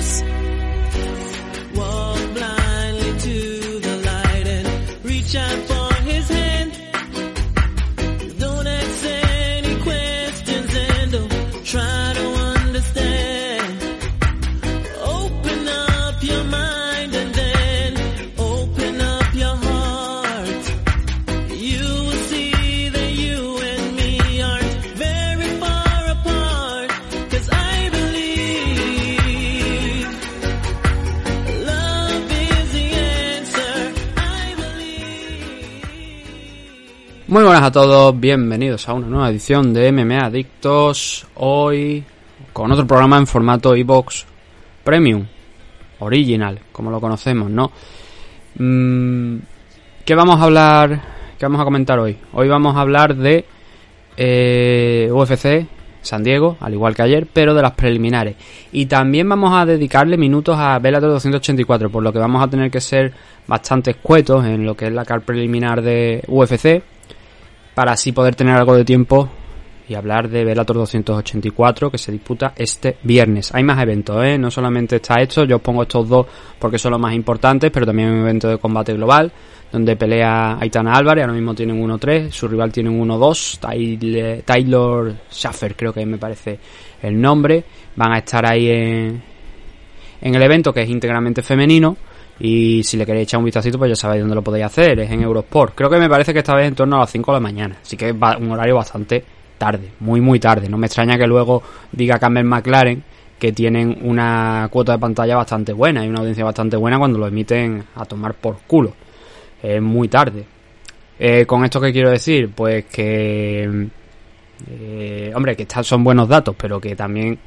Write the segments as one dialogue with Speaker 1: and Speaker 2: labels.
Speaker 1: Adiós.
Speaker 2: Muy buenas a todos, bienvenidos a una nueva edición de MMA Adictos. Hoy con otro programa en formato iBox Premium, Original, como lo conocemos, ¿no? Mm, ¿Qué vamos a hablar? ¿Qué vamos a comentar hoy? Hoy vamos a hablar de eh, UFC San Diego, al igual que ayer, pero de las preliminares. Y también vamos a dedicarle minutos a Bellator 284, por lo que vamos a tener que ser bastante escuetos en lo que es la car preliminar de UFC para así poder tener algo de tiempo y hablar de Bellator 284 que se disputa este viernes. Hay más eventos, ¿eh? no solamente está esto, yo os pongo estos dos porque son los más importantes, pero también hay un evento de combate global donde pelea Aitana Álvarez, ahora mismo tienen 1-3, su rival tiene un 1-2, Tyler, Taylor Schaffer creo que me parece el nombre, van a estar ahí en, en el evento que es íntegramente femenino y si le queréis echar un vistacito, pues ya sabéis dónde lo podéis hacer. Es en Eurosport. Creo que me parece que esta vez en torno a las 5 de la mañana. Así que es un horario bastante tarde. Muy, muy tarde. No me extraña que luego diga Campbell McLaren que tienen una cuota de pantalla bastante buena y una audiencia bastante buena cuando lo emiten a tomar por culo. Es muy tarde. Eh, ¿Con esto qué quiero decir? Pues que... eh, hombre, que son buenos datos, pero que también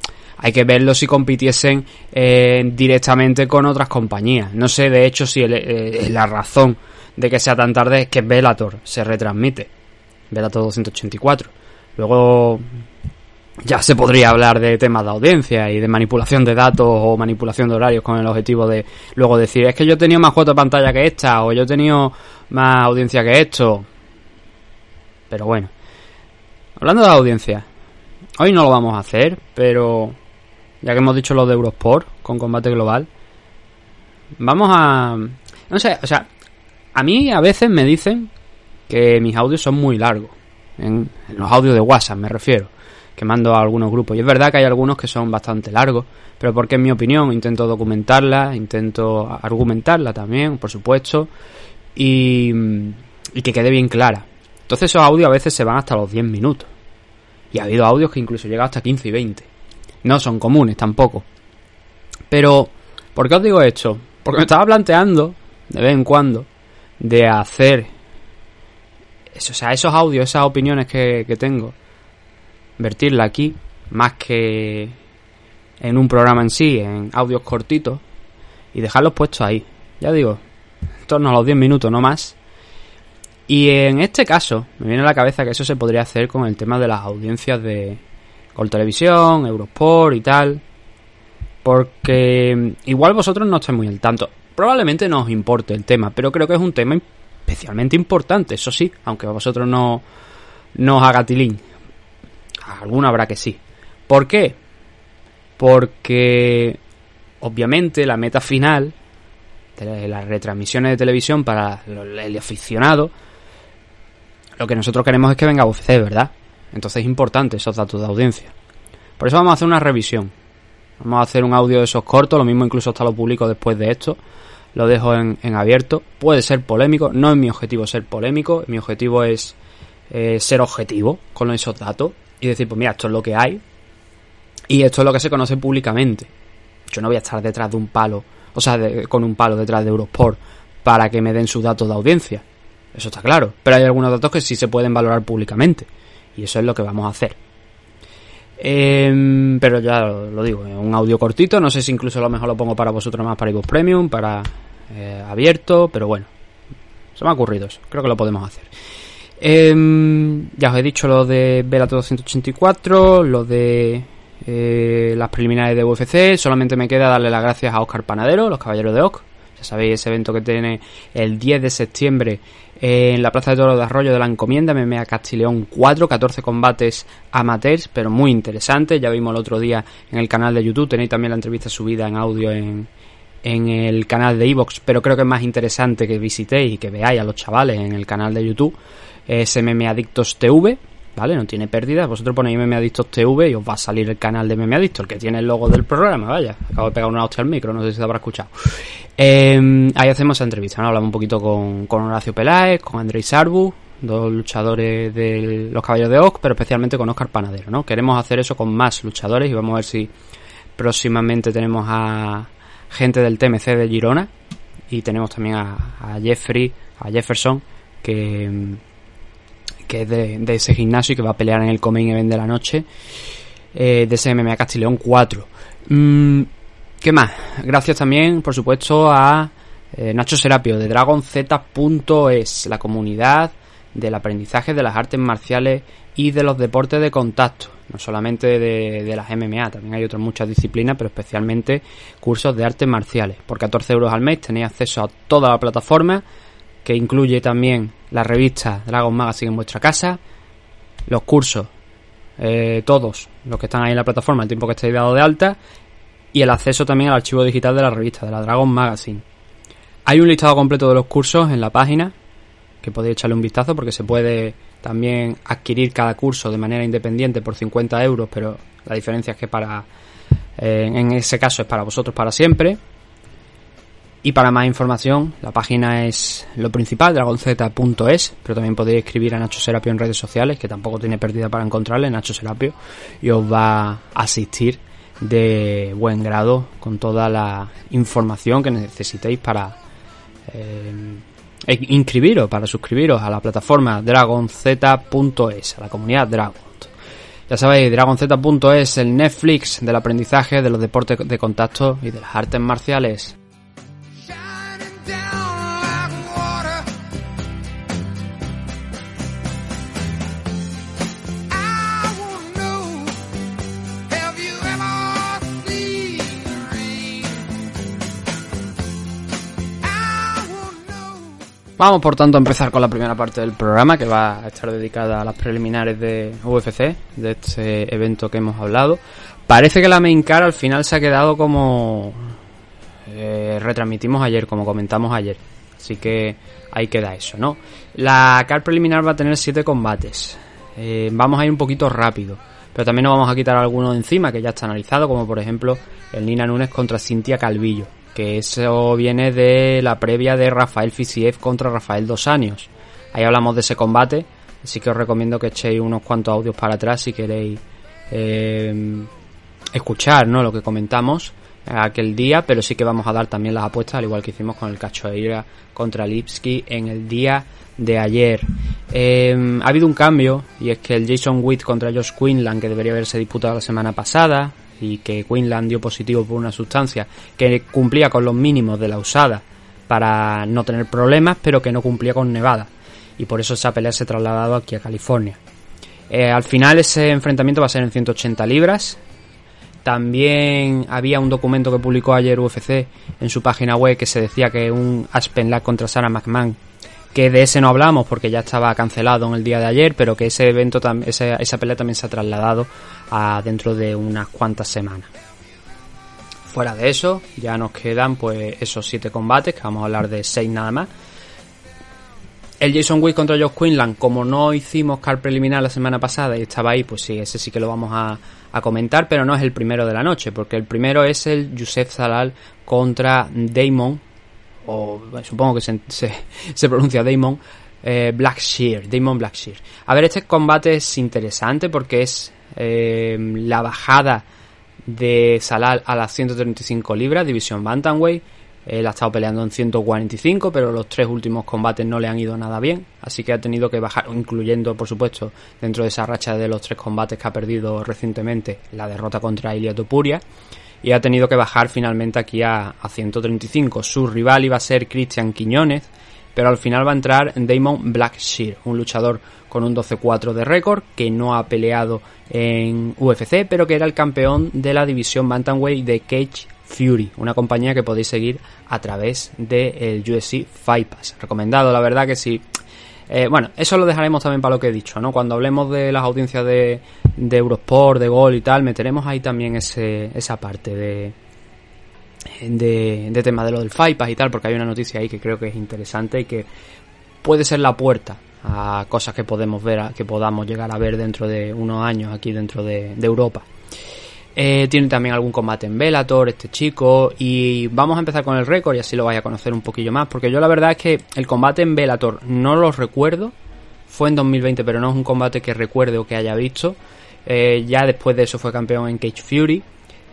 Speaker 2: hay que verlo si compitiesen eh, directamente con otras compañías. No sé, de hecho, si eh, la razón de que sea tan tarde es que Bellator se retransmite. Bellator 284. Luego ya se podría hablar de temas de audiencia y de manipulación de datos o manipulación de horarios con el objetivo de luego decir es que yo he tenido más cuota de pantalla que esta o yo he tenido más audiencia que esto. Pero bueno. Hablando de audiencia, hoy no lo vamos a hacer, pero ya que hemos dicho lo de Eurosport con combate global, vamos a... No sé, o sea, a mí a veces me dicen que mis audios son muy largos. En, los audios de WhatsApp me refiero, que mando a algunos grupos. Y es verdad que hay algunos que son bastante largos, pero porque en mi opinión intento documentarla, intento argumentarla también, por supuesto, y, y que quede bien clara. Entonces esos audios a veces se van hasta los 10 minutos. Y ha habido audios que incluso llegan hasta 15 y 20. No son comunes tampoco. Pero, ¿por qué os digo esto? Porque me estaba planteando, de vez en cuando, de hacer eso, o sea, esos audios, esas opiniones que, que tengo, vertirla aquí, más que en un programa en sí, en audios cortitos, y dejarlos puestos ahí. Ya digo, en torno a los 10 minutos, no más. Y en este caso, me viene a la cabeza que eso se podría hacer con el tema de las audiencias de Gol Televisión, Eurosport y tal. Porque mm, igual vosotros no estáis muy al tanto. Probablemente no os importe el tema, pero creo que es un tema especialmente importante, eso sí, aunque a vosotros no, no os haga tilín. Alguno habrá que sí. ¿Por qué? Porque obviamente la meta final de las retransmisiones de televisión para el aficionado, lo que nosotros queremos es que venga UFC, ¿verdad? Entonces es importante esos datos de audiencia. Por eso vamos a hacer una revisión. Vamos a hacer un audio de esos cortos, lo mismo incluso hasta lo publico después de esto. Lo dejo en, abierto. Puede ser polémico, no es mi objetivo ser polémico, mi objetivo es eh, ser objetivo con esos datos y decir, pues mira, esto es lo que hay y esto es lo que se conoce públicamente. Yo no voy a estar detrás de un palo, o sea, de- con un palo detrás de Eurosport para que me den sus datos de audiencia. Eso está claro. Pero hay algunos datos que sí se pueden valorar públicamente. Y eso es lo que vamos a hacer. Em, pero ya lo, lo digo, un audio cortito. No sé si incluso lo mejor lo pongo para vosotros más para iVoox Premium, para eh, abierto. Pero bueno, se me ha ocurrido eso. Creo que lo podemos hacer. Em, ya os he dicho lo de Bellator 284, lo de eh, las preliminares de UFC. Solamente me queda darle las gracias a Oscar Panadero, los caballeros de Oc. Ya sabéis, ese evento que tiene el 10 de septiembre en la Plaza de Toro de Arroyo de la Encomienda, MMA Castileón 4, 14 combates amateurs, pero muy interesantes. Ya vimos el otro día en el canal de YouTube, tenéis también la entrevista subida en audio en, en el canal de Evox, pero creo que es más interesante que visitéis y que veáis a los chavales en el canal de YouTube. Es TV, ¿vale? No tiene pérdida. Vosotros ponéis MMA Adictos TV y os va a salir el canal de MMA Adictos, el que tiene el logo del programa, vaya. Acabo de pegar una hostia al micro, no sé si se habrá escuchado. Eh, ahí hacemos esa entrevista, ¿no? Hablamos un poquito con, con Horacio Peláez, con Andrés Sarbu, dos luchadores de los Caballos de Oc, pero especialmente con Oscar Panadero, ¿no? Queremos hacer eso con más luchadores y vamos a ver si próximamente tenemos a gente del TMC de Girona y tenemos también a, a Jeffrey, a Jefferson, que, que es de, ese gimnasio y que va a pelear en el Coming Event de la noche eh, de ese MMA Castileón 4. Mm, ¿Qué más? Gracias también, por supuesto, a eh, Nacho Serapio de DragonZ.es, la comunidad del aprendizaje de las artes marciales y de los deportes de contacto. No solamente de, de, las MMA, también hay otras muchas disciplinas, pero especialmente cursos de artes marciales. Por 14 euros al mes tenéis acceso a toda la plataforma, que incluye también la revista Dragon Magazine en vuestra casa, los cursos, eh, todos los que están ahí en la plataforma, el tiempo que estéis dado de alta, y el acceso también al archivo digital de la revista, de la Dragon Magazine. Hay un listado completo de los cursos en la página, que podéis echarle un vistazo porque se puede también adquirir cada curso de manera independiente por 50 euros, pero la diferencia es que para eh, en ese caso es para vosotros para siempre. Y para más información, la página es lo principal, dragonz.es, pero también podéis escribir a Nacho Serapio en redes sociales, que tampoco tiene pérdida para encontrarle, Nacho Serapio, y os va a asistir de buen grado con toda la información que necesitéis para eh, inscribiros, para suscribiros a la plataforma dragonz.es, a la comunidad Dragon. Ya sabéis, dragonz.es, el Netflix del aprendizaje, de los deportes de contacto y de las artes marciales. Vamos por tanto a empezar con la primera parte del programa que va a estar dedicada a las preliminares de UFC, de este evento que hemos hablado. Parece que la main car al final se ha quedado como eh, retransmitimos ayer, como comentamos ayer. Así que ahí queda eso, ¿no? La car preliminar va a tener siete combates. Eh, vamos a ir un poquito rápido. Pero también nos vamos a quitar algunos encima que ya está analizado, como por ejemplo el Nina Nunes contra Cintia Calvillo que eso viene de la previa de Rafael Fisiev contra Rafael Dos Años. Ahí hablamos de ese combate, así que os recomiendo que echéis unos cuantos audios para atrás si queréis eh, escuchar ¿no? lo que comentamos aquel día, pero sí que vamos a dar también las apuestas, al igual que hicimos con el Cachoeira contra Lipsky en el día de ayer. Eh, ha habido un cambio, y es que el Jason Witt contra Josh Quinlan, que debería haberse disputado la semana pasada, y que Quinlan dio positivo por una sustancia que cumplía con los mínimos de la usada para no tener problemas, pero que no cumplía con Nevada. Y por eso esa pelea se ha trasladado aquí a California. Eh, al final ese enfrentamiento va a ser en 180 libras. También había un documento que publicó ayer UFC en su página web que se decía que un Aspen Lack contra Sarah McMahon que de ese no hablamos porque ya estaba cancelado en el día de ayer, pero que ese evento, esa, esa pelea también se ha trasladado a dentro de unas cuantas semanas. Fuera de eso, ya nos quedan pues esos siete combates, que vamos a hablar de seis nada más. El Jason Wick contra Josh Quinlan, como no hicimos car preliminar la semana pasada y estaba ahí, pues sí, ese sí que lo vamos a, a comentar, pero no es el primero de la noche, porque el primero es el Yusef Zalal contra Damon o supongo que se, pronuncia Damon eh, Blackshear, Damon Blackshear. A ver, este combate es interesante porque es eh, la bajada de Salal a las 135 libras, división Bantamweight. Él ha estado peleando en 145, pero los tres últimos combates no le han ido nada bien, así que ha tenido que bajar, incluyendo, por supuesto, dentro de esa racha de los tres combates que ha perdido recientemente, la derrota contra Ilia Topuria y ha tenido que bajar finalmente aquí a, a 135. Su rival iba a ser Christian Quiñones, pero al final va a entrar Damon Blackshear, un luchador con un 12-4 de récord que no ha peleado en UFC, pero que era el campeón de la división Bantamweight de Cage Fury, una compañía que podéis seguir a través del UFC Fight Pass. Recomendado, la verdad que sí. Eh, bueno, eso lo dejaremos también para lo que he dicho, ¿no? Cuando hablemos de las audiencias de, de Eurosport, de Gol y tal, meteremos ahí también ese, esa parte de, de, de tema de lo del Fight Pass y tal, porque hay una noticia ahí que creo que es interesante y que puede ser la puerta a cosas que podemos ver, que podamos llegar a ver dentro de unos años aquí dentro de, de Europa. Eh, tiene también algún combate en Velator, este chico. Y vamos a empezar con el récord y así lo vais a conocer un poquillo más. Porque yo la verdad es que el combate en Velator no lo recuerdo. Fue en 2020, pero no es un combate que recuerde o que haya visto. Eh, ya después de eso fue campeón en Cage Fury.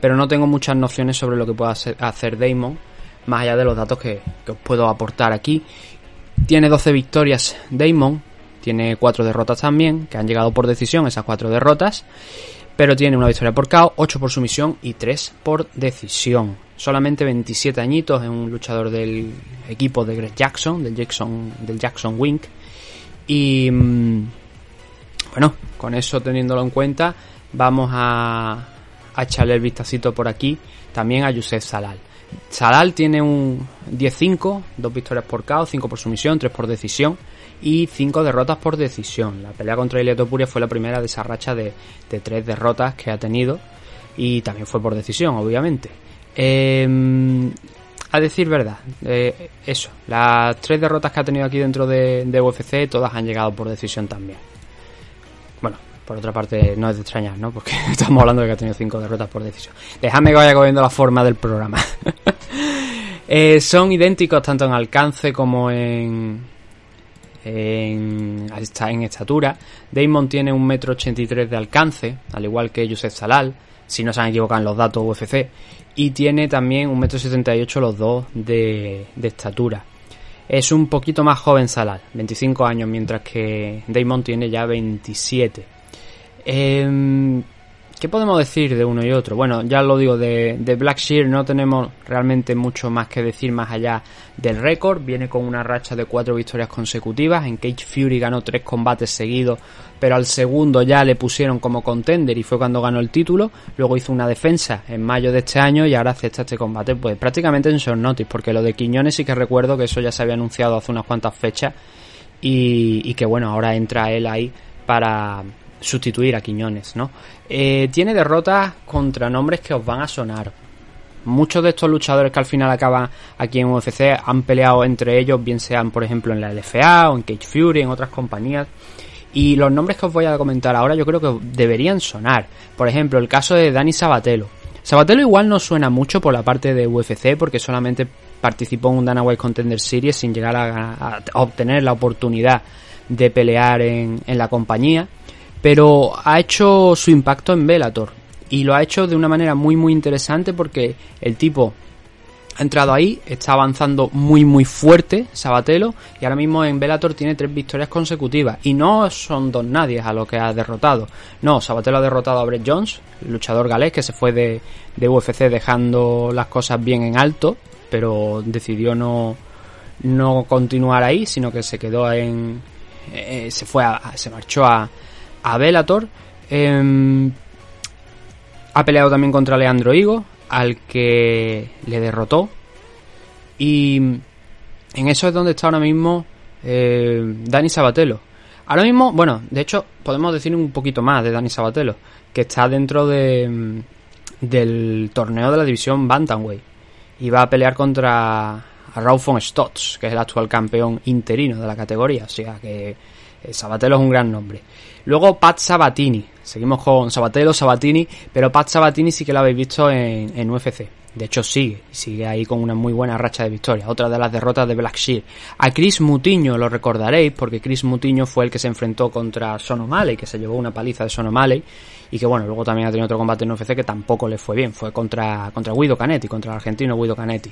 Speaker 2: Pero no tengo muchas nociones sobre lo que pueda hacer Damon. Más allá de los datos que, que os puedo aportar aquí. Tiene 12 victorias Damon. Tiene 4 derrotas también, que han llegado por decisión esas 4 derrotas pero tiene una victoria por KO, 8 por sumisión y 3 por decisión. Solamente 27 añitos, es un luchador del equipo de Greg Jackson, del Jackson, del Jackson Wink. Y mm, bueno, con eso teniéndolo en cuenta, vamos a, echarle el vistacito por aquí también a Yusef Salal. Salal tiene un 10-5, 2 victorias por KO, 5 por sumisión, 3 por decisión y 5 derrotas por decisión. La pelea contra Topuria fue la primera de esa racha de, de 3 derrotas que ha tenido y también fue por decisión, obviamente. Eh, a decir verdad, eh, eso, las 3 derrotas que ha tenido aquí dentro de, de UFC, todas han llegado por decisión también. Por otra parte, no es de extrañar, ¿no? Porque estamos hablando de que ha tenido 5 derrotas por decisión. Déjame que vaya cogiendo la forma del programa. eh, son idénticos tanto en alcance como en, en, en estatura. Damon tiene un metro ochenta de alcance, al igual que Joseph Salal, si no se han equivocado en los datos UFC, y tiene también un metro setenta los dos de, de estatura. Es un poquito más joven Salal, 25 años, mientras que Damon tiene ya 27. Eh, ¿Qué podemos decir de uno y otro? Bueno, ya lo digo, de, de Black Shear no tenemos realmente mucho más que decir más allá del récord. Viene con una racha de cuatro victorias consecutivas. En Cage Fury ganó tres combates seguidos, pero al segundo ya le pusieron como contender y fue cuando ganó el título. Luego hizo una defensa en mayo de este año y ahora acepta este combate, pues prácticamente en short notice, porque lo de Quiñones sí que recuerdo que eso ya se había anunciado hace unas cuantas fechas y que bueno, ahora entra él ahí para sustituir a Quiñones, ¿no? Eh, tiene derrotas contra nombres que os van a sonar. Muchos de estos luchadores que al final acaban aquí en UFC han peleado entre ellos, bien sean por ejemplo en la LFA o en Cage Fury, en otras compañías. Y los nombres que os voy a comentar ahora yo creo que deberían sonar. Por ejemplo, el caso de Dani Sabatelo. Sabatelo igual no suena mucho por la parte de UFC porque solamente participó en un Dana White Contender Series sin llegar a, a obtener la oportunidad de pelear en, en la compañía pero ha hecho su impacto en Velator y lo ha hecho de una manera muy muy interesante porque el tipo ha entrado ahí, está avanzando muy muy fuerte Sabatelo y ahora mismo en Velator tiene tres victorias consecutivas y no son dos nadies a lo que ha derrotado. No, Sabatelo ha derrotado a Brett Jones, el luchador galés que se fue de, de UFC dejando las cosas bien en alto, pero decidió no no continuar ahí, sino que se quedó en eh, se fue a, se marchó a a Bellator. Eh, ha peleado también contra Leandro Higo, al que le derrotó. Y en eso es donde está ahora mismo eh, Dani Sabatelo. Ahora mismo, bueno, de hecho, podemos decir un poquito más de Dani Sabatelo, que está dentro de, del torneo de la división Bantamweight. Y va a pelear contra Rauf von Stotts, que es el actual campeón interino de la categoría. O sea que eh, Sabatelo es un gran nombre. Luego Pat Sabatini. Seguimos con Sabatelo, Sabatini, pero Pat Sabatini sí que lo habéis visto en, en UFC. De hecho sigue, sigue ahí con una muy buena racha de victorias. Otra de las derrotas de Black Shear. A Chris Mutiño lo recordaréis porque Chris Mutiño fue el que se enfrentó contra Son O'Malley, que se llevó una paliza de Son O'Malley y que bueno, luego también ha tenido otro combate en UFC que tampoco le fue bien, fue contra, contra Guido Canetti, contra el argentino Guido Canetti.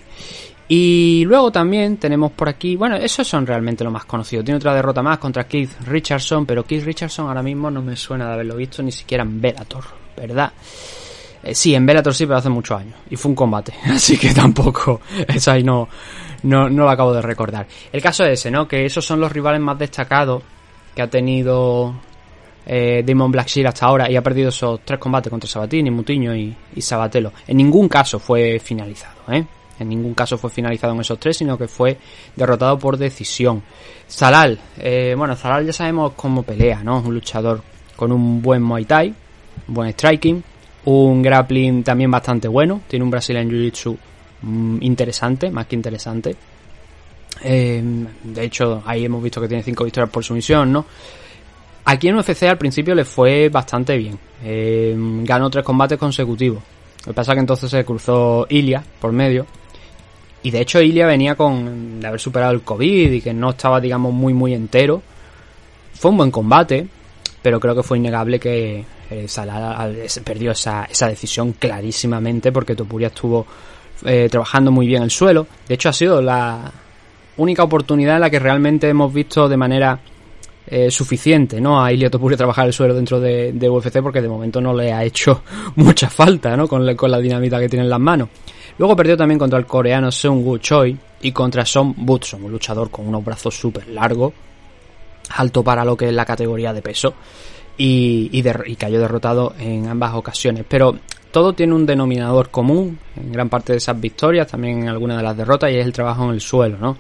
Speaker 2: Y luego también tenemos por aquí, bueno, esos son realmente lo más conocidos. Tiene otra derrota más contra Keith Richardson, pero Keith Richardson ahora mismo no me suena de haberlo visto ni siquiera en Bellator, ¿verdad? Eh, sí, en Bellator sí, pero hace muchos años. Y fue un combate, así que tampoco, eso ahí no, no, no lo acabo de recordar. El caso es ese, ¿no? Que esos son los rivales más destacados que ha tenido eh, Damon Blackshear hasta ahora y ha perdido esos tres combates contra Sabatini, Mutiño y, y Sabatelo. En ningún caso fue finalizado, ¿eh? En ningún caso fue finalizado en esos tres, sino que fue derrotado por decisión. Zalal, eh, bueno, Zalal ya sabemos cómo pelea, ¿no? Es un luchador con un buen Muay Thai, buen striking, un grappling también bastante bueno, tiene un Brazilian Jiu-Jitsu mm, interesante, más que interesante. Eh, de hecho, ahí hemos visto que tiene cinco victorias por sumisión, ¿no? Aquí en UFC al principio le fue bastante bien. Eh, ganó tres combates consecutivos. Lo que pasa es que entonces se cruzó Ilia por medio. Y de hecho Ilia venía con de haber superado el COVID y que no estaba, digamos, muy, muy entero. Fue un buen combate, pero creo que fue innegable que eh, Salah perdió esa, esa decisión clarísimamente porque Topuria estuvo eh, trabajando muy bien el suelo. De hecho ha sido la única oportunidad en la que realmente hemos visto de manera eh, suficiente, ¿no? A Ilya Topuria trabajar el suelo dentro de, UFC porque de momento no le ha hecho mucha falta, ¿no? Con, con la dinamita que tiene en las manos. Luego perdió también contra el coreano Seung Woo Choi y contra Son Butson, un luchador con unos brazos súper largos, alto para lo que es la categoría de peso, y, cayó derrotado en ambas ocasiones. Pero todo tiene un denominador común en gran parte de esas victorias, también en algunas de las derrotas, y es el trabajo en el suelo, ¿no?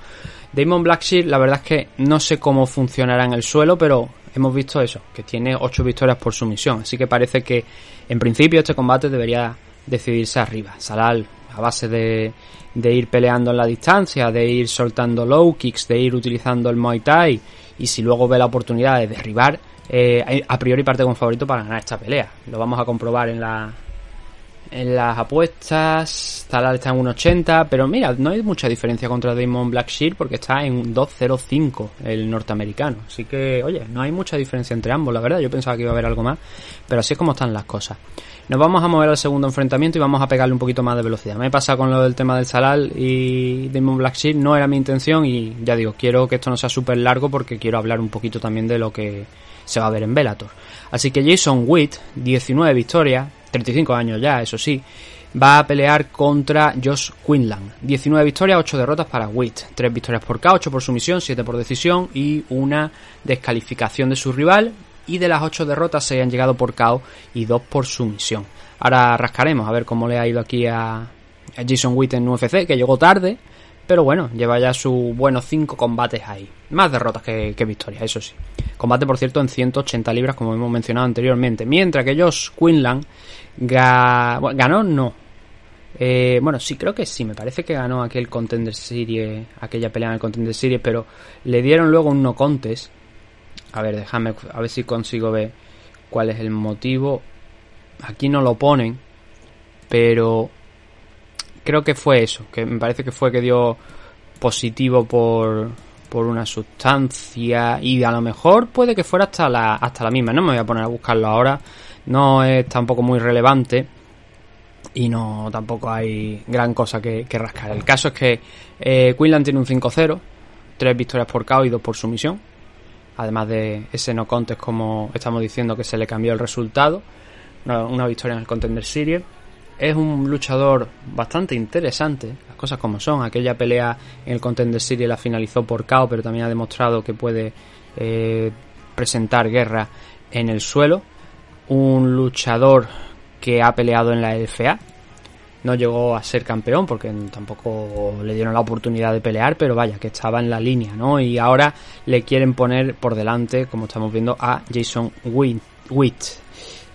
Speaker 2: Damon Blackshear, la verdad es que no sé cómo funcionará en el suelo, pero hemos visto eso, que tiene 8 victorias por sumisión. Así que parece que en principio este combate debería decidirse arriba. Salal a base de, de ir peleando en la distancia, de ir soltando low kicks, de ir utilizando el Muay Thai y si luego ve la oportunidad de derribar, eh, a priori parte con favorito para ganar esta pelea. Lo vamos a comprobar en la, en las apuestas, Talal está en 1.80, pero mira, no hay mucha diferencia contra Damon Blackshear porque está en 2.05 el norteamericano. Así que, oye, no hay mucha diferencia entre ambos, la verdad. Yo pensaba que iba a haber algo más, pero así es como están las cosas. Nos vamos a mover al segundo enfrentamiento y vamos a pegarle un poquito más de velocidad. Me he pasado con lo del tema del Salal y Damon Blackshear, no era mi intención y ya digo, quiero que esto no sea súper largo porque quiero hablar un poquito también de lo que se va a ver en Bellator. Así que Jason Witt, 19 victorias, 35 años ya, eso sí, va a pelear contra Josh Quinlan. 19 victorias, 8 derrotas para Witt. 3 victorias por K, 8 por sumisión, 7 por decisión y una descalificación de su rival. Y de las 8 derrotas se han llegado por KO y 2 por sumisión. Ahora rascaremos a ver cómo le ha ido aquí a, Jason Witt en UFC, que llegó tarde. Pero bueno, lleva ya sus buenos 5 combates ahí. Más derrotas que, que victorias, eso sí. Combate, por cierto, en 180 libras, como hemos mencionado anteriormente. Mientras que Josh Quinlan bueno, ganó, no. Eh, bueno, sí, creo que sí. Me parece que ganó aquel Contender Series, aquella pelea en el Contender Series, pero le dieron luego un no contest. A ver, déjame, a ver si consigo ver cuál es el motivo. Aquí no lo ponen, pero creo que fue eso, que me parece que fue que dio positivo por, por una sustancia y a lo mejor puede que fuera hasta la, hasta la misma. No me voy a poner a buscarlo ahora, no es tampoco muy relevante y no tampoco hay gran cosa que, rascar. El caso es que eh, Quinlan tiene un 5-0, 3 victorias por KO y 2 por sumisión. Además de ese no contest como estamos diciendo que se le cambió el resultado. Una victoria en el Contender Series es un luchador bastante interesante, las cosas como son. Aquella pelea en el Contender Series la finalizó por KO, pero también ha demostrado que puede eh, presentar guerra en el suelo. Un luchador que ha peleado en la LFA. No llegó a ser campeón porque tampoco le dieron la oportunidad de pelear, pero vaya, que estaba en la línea, ¿no? Y ahora le quieren poner por delante, como estamos viendo, a Jason Witt.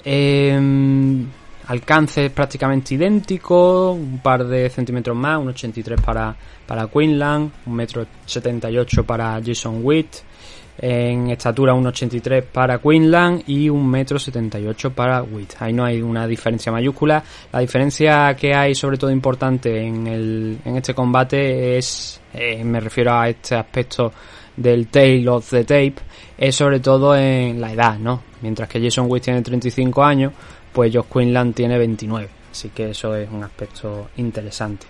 Speaker 2: Eh, alcance es prácticamente idéntico, un par de centímetros más, un 83 para, para Quinlan, un metro 78 para Jason Witt, en estatura un 83 para Quinlan y un metro 78 para Witt. Ahí no hay una diferencia mayúscula. La diferencia que hay sobre todo importante en, el, en este combate es, eh, me refiero a este aspecto del tail of the tape, es sobre todo en la edad, ¿no? Mientras que Jason Witt tiene 35 años, pues Josh Quinlan tiene 29. Así que eso es un aspecto interesante.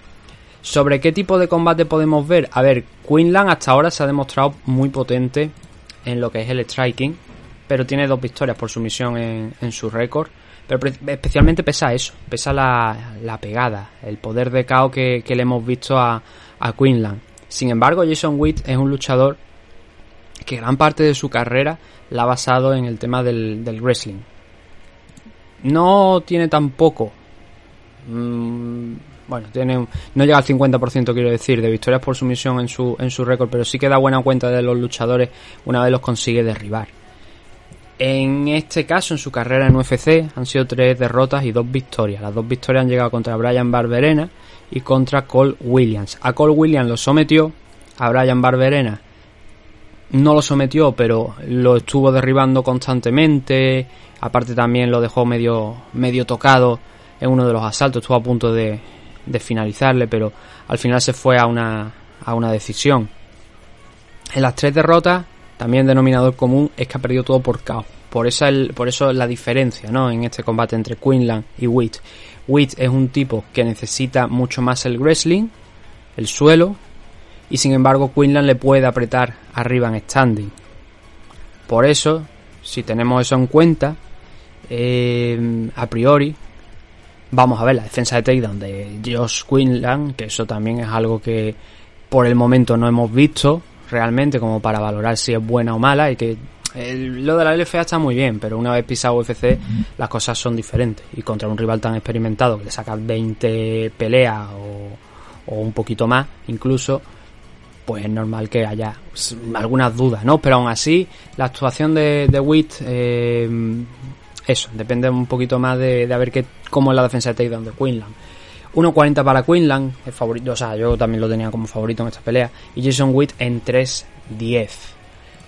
Speaker 2: ¿Sobre qué tipo de combate podemos ver? A ver, Quinlan hasta ahora se ha demostrado muy potente en lo que es el striking, pero tiene dos victorias por sumisión en, en su récord. Pero especialmente pesa eso, pesa la, la pegada, el poder de KO que, le hemos visto a, a Quinlan. Sin embargo, Jason Witt es un luchador que gran parte de su carrera la ha basado en el tema del wrestling. No tiene tampoco... Mmm, bueno, tiene, no llega al 50% quiero decir, de victorias por sumisión en su, en su récord, pero sí que da buena cuenta de los luchadores una vez los consigue derribar. En este caso, en su carrera en UFC, han sido tres derrotas y dos victorias. Las dos victorias han llegado contra Brian Barberena y contra Cole Williams. A Cole Williams lo sometió, a Brian Barberena no lo sometió, pero lo estuvo derribando constantemente. Aparte también lo dejó medio, medio tocado en uno de los asaltos. Estuvo a punto de, de finalizarle, pero al final se fue a una, a una decisión. En las tres derrotas, también denominador común es que ha perdido todo por KO. Por, esa el, por eso es la diferencia ¿no? en este combate entre Quinlan y Witt. Witt es un tipo que necesita mucho más el wrestling, el suelo, y sin embargo Quinlan le puede apretar arriba en standing. Por eso, si tenemos eso en cuenta, eh, a priori Vamos a ver la defensa de takedown de Josh Quinlan, que eso también es algo que por el momento no hemos visto realmente como para valorar si es buena o mala y que lo de la LFA está muy bien, pero una vez pisado UFC las cosas son diferentes y contra un rival tan experimentado que le saca 20 peleas o, un poquito más incluso, pues es normal que haya algunas dudas, ¿no? Pero aún así, la actuación de, de Witt eh, eso, depende un poquito más de, de a ver qué, cómo es la defensa de takedown de Quinlan. 1.40 para Quinlan, el favorito, o sea, yo también lo tenía como favorito en esta pelea. Y Jason Witt en 3.10.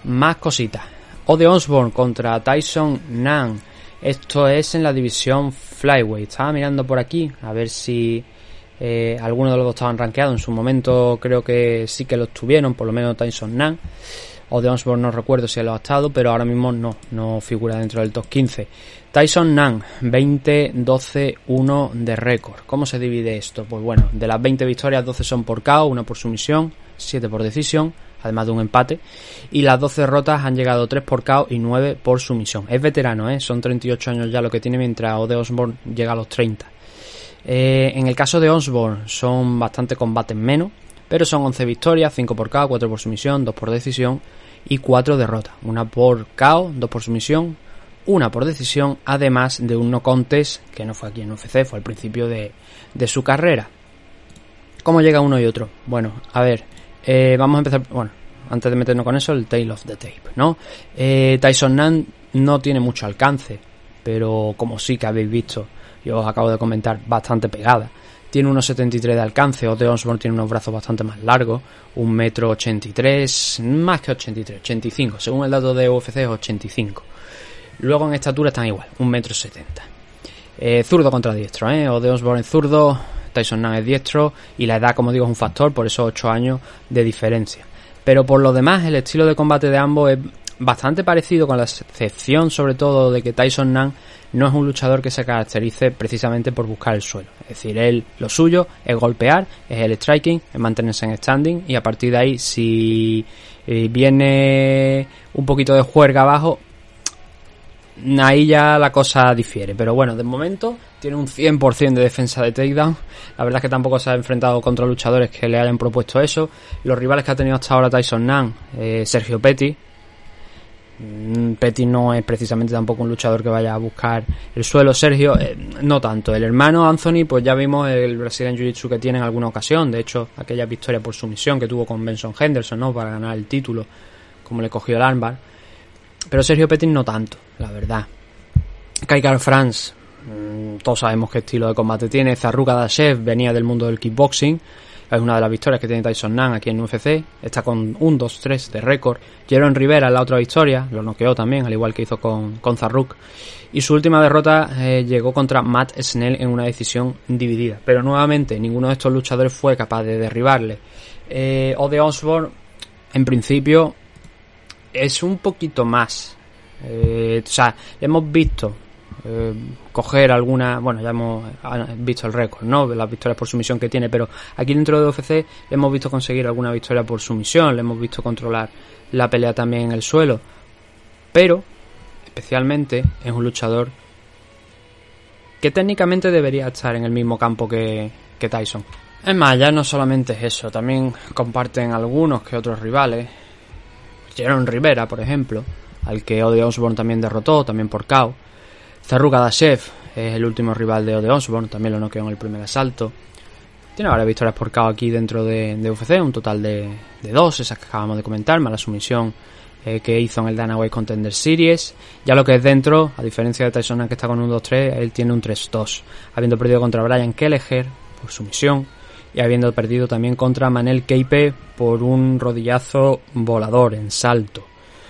Speaker 2: Más cositas. Ode Osborne contra Tyson Nan. Esto es en la división Flyweight. Estaba mirando por aquí a ver si eh, alguno de los dos estaban rankeados. En su momento creo que sí que lo tuvieron, por lo menos Tyson Nan o de Osborne no recuerdo si lo ha estado, pero ahora mismo no, no figura dentro del top 15. Tyson Nan, 20-12-1 de récord. ¿Cómo se divide esto? Pues bueno, de las 20 victorias, 12 son por KO, una por sumisión, 7 por decisión, además de un empate. Y las 12 derrotas han llegado 3 por KO y 9 por sumisión. Es veterano, ¿eh? son 38 años ya lo que tiene, mientras Ode Osborne llega a los 30. Eh, en el caso de Osborne son bastante combates menos, pero son 11 victorias, 5 por KO, 4 por sumisión, 2 por decisión y 4 derrotas, una por KO, 2 por sumisión, una por decisión, además de un no contest que no fue aquí en UFC, fue al principio de, de su carrera. ¿Cómo llega uno y otro? Bueno, a ver, eh, vamos a empezar, bueno, antes de meternos con eso, el tail of the tape, ¿no? Eh, Tyson Nan no tiene mucho alcance, pero como sí que habéis visto, yo os acabo de comentar, bastante pegada tiene unos 73 de alcance, Ode Osborne tiene unos brazos bastante más largos, un metro 83, más que 83, 85, según el dato de UFC es 85. Luego en estatura están igual, un metro 70. Eh, zurdo contra diestro, ¿eh? Ode Osborne es zurdo, Tyson Nan es diestro y la edad, como digo, es un factor, por esos 8 años de diferencia. Pero por lo demás, el estilo de combate de ambos es bastante parecido, con la excepción sobre todo de que Tyson Nan no es un luchador que se caracterice precisamente por buscar el suelo. Es decir, él lo suyo es golpear, es el striking, es mantenerse en standing y a partir de ahí si eh, viene un poquito de juerga abajo, ahí ya la cosa difiere. Pero bueno, de momento tiene un 100% de defensa de takedown. La verdad es que tampoco se ha enfrentado contra luchadores que le hayan propuesto eso. Los rivales que ha tenido hasta ahora Tyson Nan, eh, Sergio Petty, Mm, Petty no es precisamente tampoco un luchador que vaya a buscar el suelo. Sergio, eh, no tanto. El hermano Anthony, pues ya vimos el Brazilian Jiu-Jitsu que tiene en alguna ocasión. De hecho, aquella victoria por sumisión que tuvo con Benson Henderson, ¿no? Para ganar el título, como le cogió el armbar. Pero Sergio Petty no tanto, la verdad. Kaikar Franz, mm, todos sabemos qué estilo de combate tiene. Zarruka Dashev venía del mundo del kickboxing es una de las victorias que tiene Tyson Nan aquí en UFC. Está con un 2-3 de récord. Jeron Rivera la otra victoria, lo noqueó también, al igual que hizo con, con Zarruk. Y su última derrota eh, llegó contra Matt Snell en una decisión dividida. Pero nuevamente, ninguno de estos luchadores fue capaz de derribarle. Eh, Ode Osborne, en principio, es un poquito más. Eh, o sea, hemos visto eh, coger alguna, bueno, ya hemos visto el récord, ¿no? Las victorias por sumisión que tiene, pero aquí dentro de UFC le hemos visto conseguir alguna victoria por sumisión, le hemos visto controlar la pelea también en el suelo, pero especialmente es un luchador que técnicamente debería estar en el mismo campo que, Tyson. Es más, ya no solamente es eso, también comparten algunos que otros rivales. Jerome Rivera, por ejemplo, al que Ode Osborne también derrotó, también por KO. Zarruga Dashev es el último rival de Ode Osborne, también lo noqueó en el primer asalto. Tiene varias victorias por KO aquí dentro de, UFC, un total de, dos, esas que acabamos de comentar, más la sumisión eh, que hizo en el Dana White Contender Series. Ya lo que es dentro, a diferencia de Tyson que está con un 2-3, él tiene un 3-2, habiendo perdido contra Brian Kelleher por sumisión y habiendo perdido también contra Manel Keipe por un rodillazo volador en salto.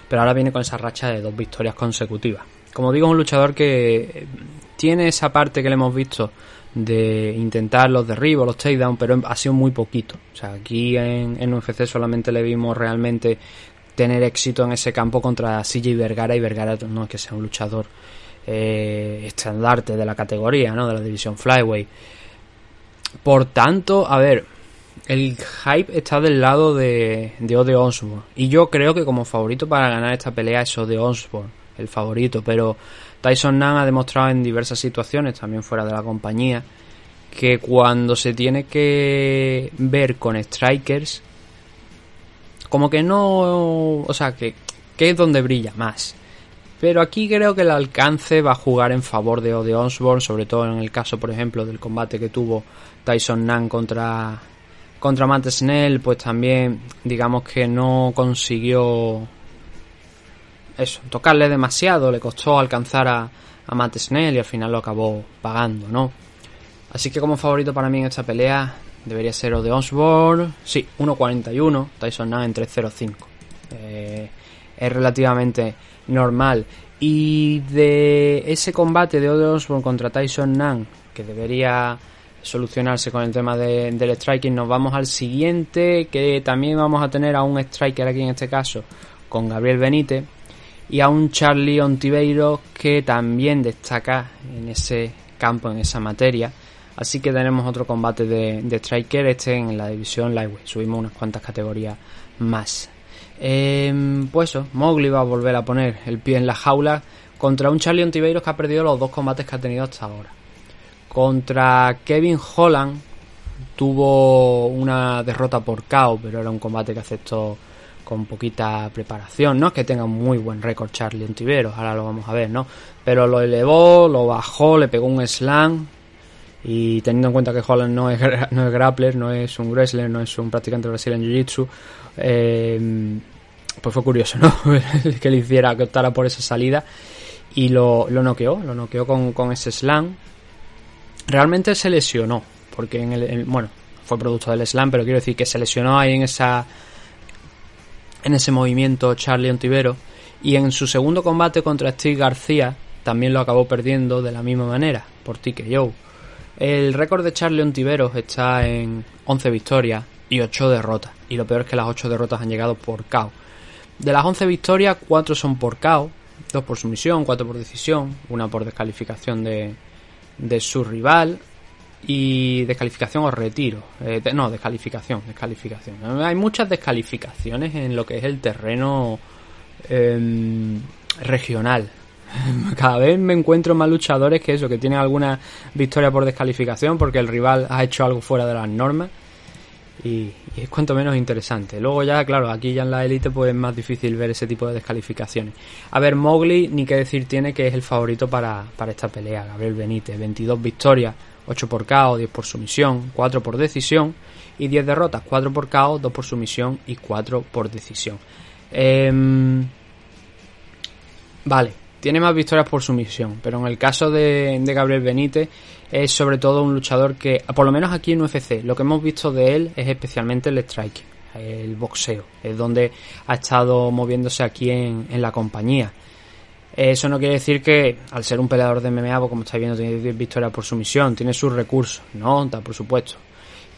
Speaker 2: Pero ahora viene con esa racha de dos victorias consecutivas. Como digo, es un luchador que tiene esa parte que le hemos visto de intentar los derribos, los takedowns, pero ha sido muy poquito. O sea, aquí en, en UFC solamente le vimos realmente tener éxito en ese campo contra CJ Vergara y Vergara no es que sea un luchador eh, estandarte de la categoría, ¿no? De la división Flyway. Por tanto, a ver, el hype está del lado de, de Ode Osborne. Y yo creo que como favorito para ganar esta pelea es Ode Osborne, el favorito. Pero Tyson Nan ha demostrado en diversas situaciones, también fuera de la compañía, que cuando se tiene que ver con strikers, como que no... O sea, que, que es donde brilla más. Pero aquí creo que el alcance va a jugar en favor de Ode Osborne, sobre todo en el caso, por ejemplo, del combate que tuvo Tyson Nan contra, contra Matt Snell, pues también digamos que no consiguió eso, tocarle demasiado, le costó alcanzar a, a Matt Snell y al final lo acabó pagando, ¿no? Así que como favorito para mí en esta pelea debería ser Ode Osborne, sí, 1.41, Tyson Nan en 3.05. Eh, es relativamente normal. Y de ese combate de Ode Osborne contra Tyson Nan, que debería solucionarse con el tema de, del striking, nos vamos al siguiente, que también vamos a tener a un striker aquí en este caso, con Gabriel Benítez, y a un Charlie Ontiveiro que también destaca en ese campo, en esa materia. Así que tenemos otro combate de, de striker, este en la división Lightweight. Subimos unas cuantas categorías más. Eh, pues eso, Mowgli va a volver a poner el pie en la jaula contra un Charlie Ontiveros que ha perdido los dos combates que ha tenido hasta ahora. Contra Kevin Holland tuvo una derrota por KO, pero era un combate que aceptó con poquita preparación. No que tenga un muy buen récord Charlie Ontiveros, ahora lo vamos a ver, ¿no? Pero lo elevó, lo bajó, le pegó un slam. Y teniendo en cuenta que Holland no es, no es grappler, no es un wrestler, no es un practicante de Brazilian Jiu-Jitsu, eh, pues fue curioso, ¿no? que le hiciera que optara por esa salida y lo, lo noqueó, lo noqueó con, con ese slam. Realmente se lesionó, porque en el, en, bueno, fue producto del slam, pero quiero decir que se lesionó ahí en esa en ese movimiento Charlie Ontivero y en su segundo combate contra Steve García también lo acabó perdiendo de la misma manera por TKO. El récord de Charlie Ontiveros está en 11 victorias y 8 derrotas. Y lo peor es que las 8 derrotas han llegado por KO. De las 11 victorias, 4 son por KO, 2 por sumisión, 4 por decisión, una por descalificación de, de su rival y descalificación o retiro. Eh, de, no, descalificación, descalificación. Hay muchas descalificaciones en lo que es el terreno eh, regional. Cada vez me encuentro más luchadores que eso, que tienen alguna victoria por descalificación porque el rival ha hecho algo fuera de las normas. Y, y, es cuanto menos interesante. Luego ya, claro, aquí ya en la élite pues es más difícil ver ese tipo de descalificaciones. A ver, Mowgli, ni qué decir tiene que es el favorito para, para esta pelea. Gabriel Benítez, 22 victorias, 8 por KO, 10 por sumisión, 4 por decisión y 10 derrotas, 4 por KO, 2 por sumisión y 4 por decisión. Eh, vale, tiene más victorias por sumisión, pero en el caso de, Gabriel Benítez es sobre todo un luchador que, por lo menos aquí en UFC, lo que hemos visto de él es especialmente el striking, el boxeo, es donde ha estado moviéndose aquí en la compañía. Eso no quiere decir que al ser un peleador de MMA, pues como estáis viendo, tiene 10 victorias por sumisión, tiene sus recursos, no, por supuesto.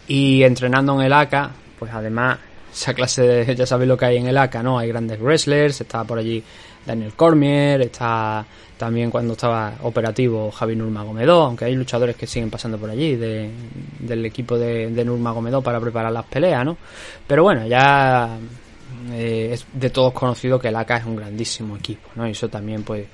Speaker 2: Y entrenando en el AK, pues además, esa clase de, ya sabéis lo que hay en el AK, ¿no? Hay grandes wrestlers, está por allí Daniel Cormier, está también cuando estaba operativo Javi Nurmagomedov, aunque hay luchadores que siguen pasando por allí de, del equipo de, de Nurmagomedov para preparar las peleas, ¿no? Pero bueno, ya eh, es de todos conocido que el AK es un grandísimo equipo, ¿no? Y eso también pues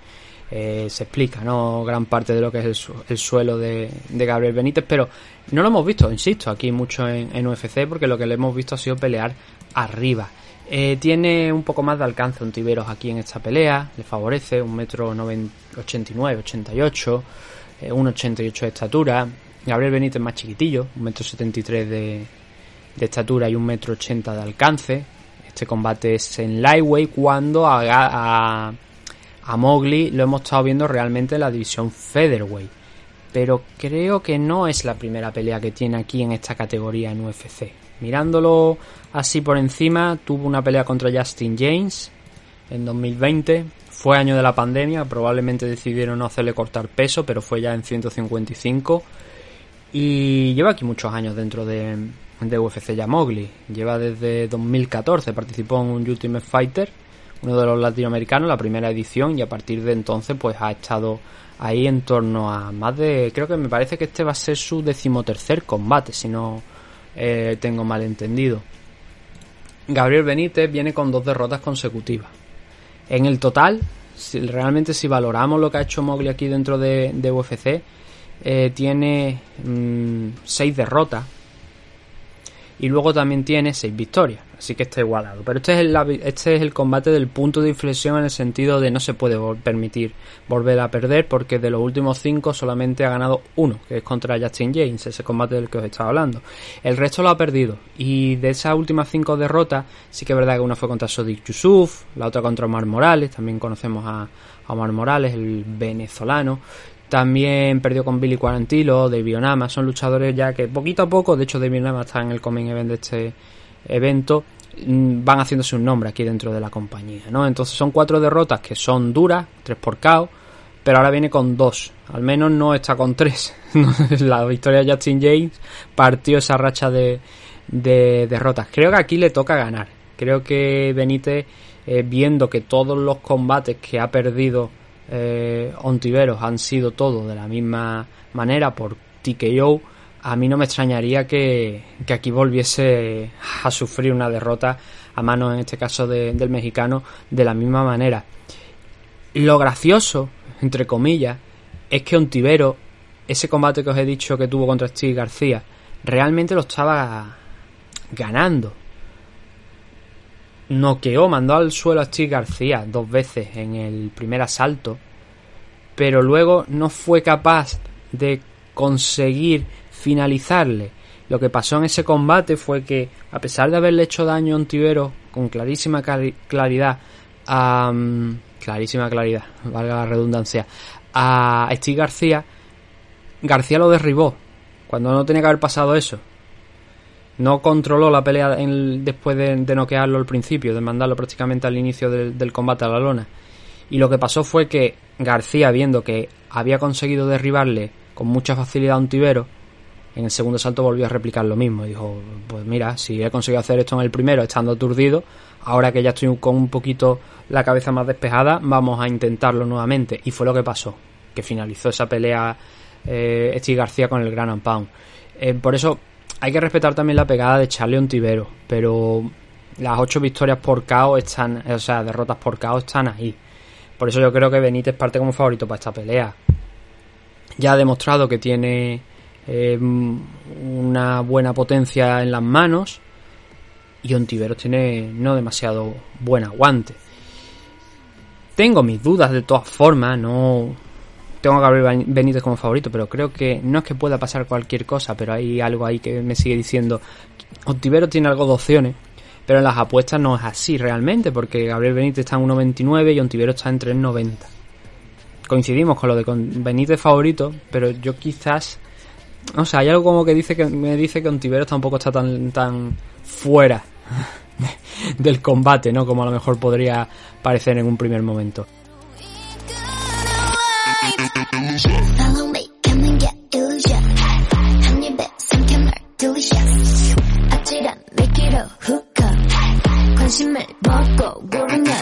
Speaker 2: eh, se explica, ¿no? Gran parte de lo que es el, su- el suelo de, de Gabriel Benítez, pero no lo hemos visto, insisto, aquí mucho en, en UFC, porque lo que le hemos visto ha sido pelear arriba. Eh, tiene un poco más de alcance Ontiveros aquí en esta pelea, le favorece, un metro noven- 89, 88, eh, 1,88 de estatura. Gabriel Benítez más chiquitillo, un metro 73 de, de estatura y un metro 80 de alcance. Este combate es en lightweight cuando a, a, Mowgli lo hemos estado viendo realmente en la división featherweight. Pero creo que no es la primera pelea que tiene aquí en esta categoría en UFC. Mirándolo así por encima, tuvo una pelea contra Justin James en 2020. Fue año de la pandemia, probablemente decidieron no hacerle cortar peso, pero fue ya en 155. Y lleva aquí muchos años dentro de, de UFC ya Mowgli. Lleva desde 2014, participó en un Ultimate Fighter, uno de los latinoamericanos, la primera edición, y a partir de entonces pues ha estado ahí en torno a más de... Creo que me parece que este va a ser su decimotercer combate, si no eh, tengo mal entendido. Gabriel Benítez viene con dos derrotas consecutivas. En el total, si, realmente si valoramos lo que ha hecho Mowgli aquí dentro de, UFC, eh, tiene mm, seis derrotas y luego también tiene seis victorias, así que está igualado. Pero este es, el, este es el combate del punto de inflexión en el sentido de no se puede permitir volver a perder porque de los últimos cinco solamente ha ganado uno, que es contra Justin James, ese combate del que os estaba hablando. El resto lo ha perdido y de esas últimas cinco derrotas sí que es verdad que una fue contra Sodik Yusuf, la otra contra Omar Morales, también conocemos a, a Omar Morales, el venezolano. También perdió con Billy Quarantilo, David Onama. Son luchadores ya que poquito a poco, de hecho David Onama está en el coming event de este evento, mm, van haciéndose un nombre aquí dentro de la compañía, ¿no? Entonces son cuatro derrotas que son duras, tres por KO, pero ahora viene con dos. Al menos no está con tres. la victoria de Justin James partió esa racha de, de derrotas. Creo que aquí le toca ganar. Creo que Benítez, eh, viendo que todos los combates que ha perdido eh, Ontiveros han sido todos de la misma manera por TKO, a mí no me extrañaría que, que aquí volviese a sufrir una derrota a mano, en este caso de- del mexicano, de la misma manera. Lo gracioso, entre comillas, es que Ontivero, ese combate que os he dicho que tuvo contra Steve García, realmente lo estaba ganando. Noqueó, mandó al suelo a Steve García dos veces en el primer asalto, pero luego no fue capaz de conseguir finalizarle. Lo que pasó en ese combate fue que, a pesar de haberle hecho daño a Ontivero con clarísima claridad, a, mm, clarísima claridad, valga la redundancia, a Steve García, García lo derribó cuando no tenía que haber pasado eso. No controló la pelea en- después de, noquearlo al principio, de mandarlo prácticamente al inicio del, combate a la lona. Y lo que pasó fue que García, viendo que había conseguido derribarle con mucha facilidad a un tibero, en el segundo salto volvió a replicar lo mismo. Dijo, pues mira, si he conseguido hacer esto en el primero estando aturdido, ahora que ya estoy con un poquito la cabeza más despejada, vamos a intentarlo nuevamente. Y fue lo que pasó, que finalizó esa pelea eh, García con el Gran Pound. Eh, por eso hay que respetar también la pegada de Charlie Ontivero, pero las ocho victorias por KO están, o sea, derrotas por KO están ahí. Por eso yo creo que Benítez parte como favorito para esta pelea. Ya ha demostrado que tiene eh, una buena potencia en las manos y Ontiveros tiene no demasiado buen aguante. Tengo mis dudas de todas formas, no tengo a Gabriel Benítez como favorito, pero creo que no es que pueda pasar cualquier cosa, pero hay algo ahí que me sigue diciendo. Ontiveros tiene algo de opciones, pero en las apuestas no es así realmente, porque Gabriel Benítez está en 1.29 y Ontiveros está en 3.90. Coincidimos con lo de Benítez favorito, pero yo quizás o sea, hay algo como que dice que me dice que Ontiveros tampoco está tan tan fuera del combate, ¿no? Como a lo mejor podría parecer en un primer momento.
Speaker 3: Follow me, come and get illusion. 한 입에 삼켜 말 delicious. 아찔한 미끼로 hook up. 관심을 먹고 고르면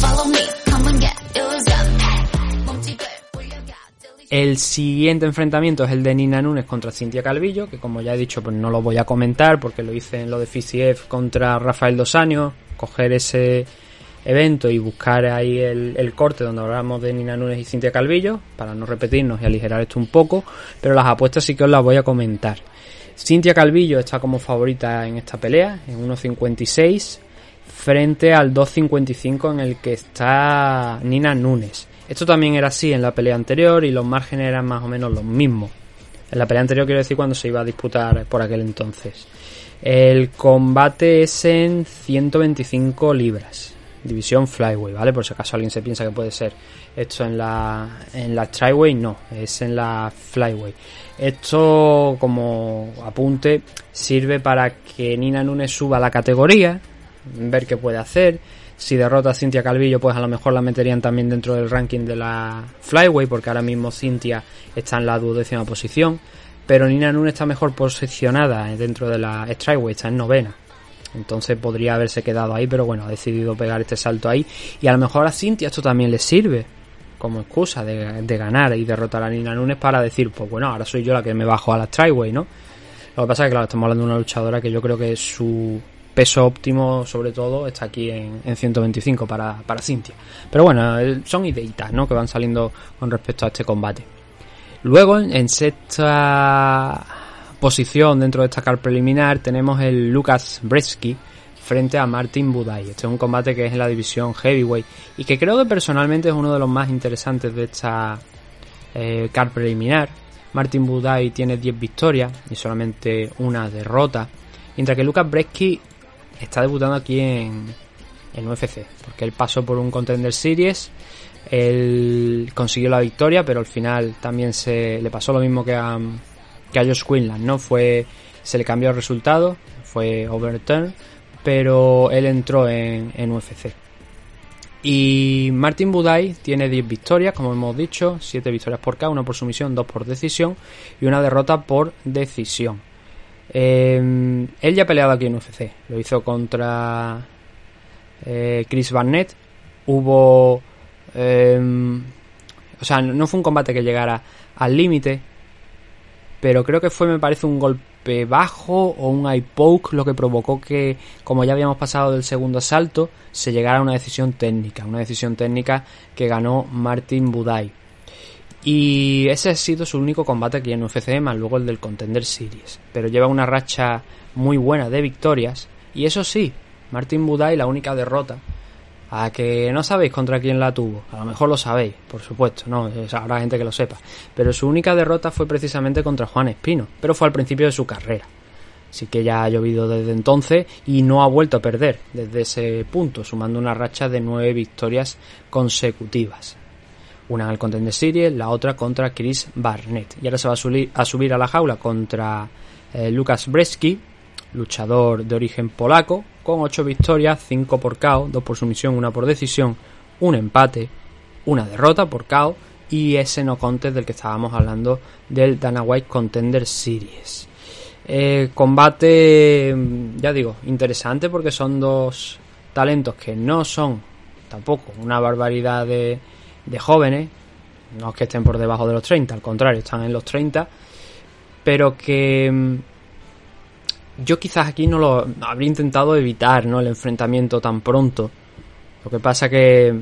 Speaker 3: Follow me, come and get illusion. 몸집을 올려가 delicious.
Speaker 2: El siguiente enfrentamiento es el de Nina Nunes contra Cintia Calvillo, que como ya he dicho, pues no lo voy a comentar porque lo hice en lo de FCF contra Rafael Dos Años, coger ese evento y buscar ahí el, el corte donde hablamos de Nina Nunes y Cintia Calvillo, para no repetirnos y aligerar esto un poco, pero las apuestas sí que os las voy a comentar. Cintia Calvillo está como favorita en esta pelea, en 1.56, frente al 2.55 en el que está Nina Nunes. Esto también era así en la pelea anterior y los márgenes eran más o menos los mismos. En la pelea anterior quiero decir cuando se iba a disputar por aquel entonces. El combate es en 125 libras. División Flyway, ¿vale? Por si acaso alguien se piensa que puede ser esto en la, en la Tryway, no, es en la Flyway. Esto, como apunte, sirve para que Nina Nunes suba la categoría, ver qué puede hacer. Si derrota a Cintia Calvillo, pues a lo mejor la meterían también dentro del ranking de la Flyway, porque ahora mismo Cintia está en la duodécima posición. Pero Nina Nunes está mejor posicionada dentro de la Strikeway, está en novena. Entonces podría haberse quedado ahí, pero bueno, ha decidido pegar este salto ahí. Y a lo mejor a Cintia esto también le sirve como excusa de, ganar y derrotar a Nina Nunes para decir, pues bueno, ahora soy yo la que me bajo a la Tryway, ¿no? Lo que pasa es que, claro, estamos hablando de una luchadora que yo creo que su peso óptimo, sobre todo, está aquí en, en 125 para, para Cintia. Pero bueno, eh, son ideitas, ¿no? Que van saliendo con respecto a este combate. Luego, en sexta posición dentro de esta car preliminar, tenemos el Lucas Bresky frente a Martin Budai. Este es un combate que es en la división Heavyweight y que creo que personalmente es uno de los más interesantes de esta eh, car preliminar. Martin Budai tiene 10 victorias y solamente una derrota, mientras que Lucas Bresky está debutando aquí en, en UFC, porque él pasó por un Contender Series, él consiguió la victoria, pero al final también se le pasó lo mismo que a, que a Josh Quinlan, ¿no? Fue, se le cambió el resultado, fue overturn, pero él entró en, en UFC. Y Martin Budai tiene 10 victorias, como hemos dicho, 7 victorias por K, una por sumisión, 2 por decisión y una derrota por decisión. Eh, él ya ha peleado aquí en UFC, lo hizo contra eh, Chris Barnett. Hubo. eh, o sea, no fue un combate que llegara al límite, pero creo que fue, me parece, un golpe bajo o un eye poke lo que provocó que, como ya habíamos pasado del segundo asalto, se llegara a una decisión técnica, una decisión técnica que ganó Martin Budai. Y ese ha sido su único combate aquí en UFC, más luego el del Contender Series. Pero lleva una racha muy buena de victorias. Y eso sí, Martin Budai la única derrota. A que no sabéis contra quién la tuvo. A lo mejor lo sabéis, por supuesto, no, habrá gente que lo sepa. Pero su única derrota fue precisamente contra Juan Espino, pero fue al principio de su carrera. Así que ya ha llovido desde entonces y no ha vuelto a perder desde ese punto, sumando una racha de nueve victorias consecutivas. Una en el Contender Series, la otra contra Chris Barnett. Y ahora se va a, subir a, subir a la jaula contra eh, Lucas Bresky, luchador de origen polaco, con 8 victorias, 5 por KO, 2 por sumisión, 1 por decisión, un empate, una derrota por KO y ese no contest del que estábamos hablando del Dana White Contender Series. Eh, combate, ya digo, interesante porque son dos talentos que no son tampoco una barbaridad de, de jóvenes, no es que estén por debajo de los 30, al contrario, están en los 30, pero que yo quizás aquí no lo habría intentado evitar, ¿no? El enfrentamiento tan pronto. Lo que pasa que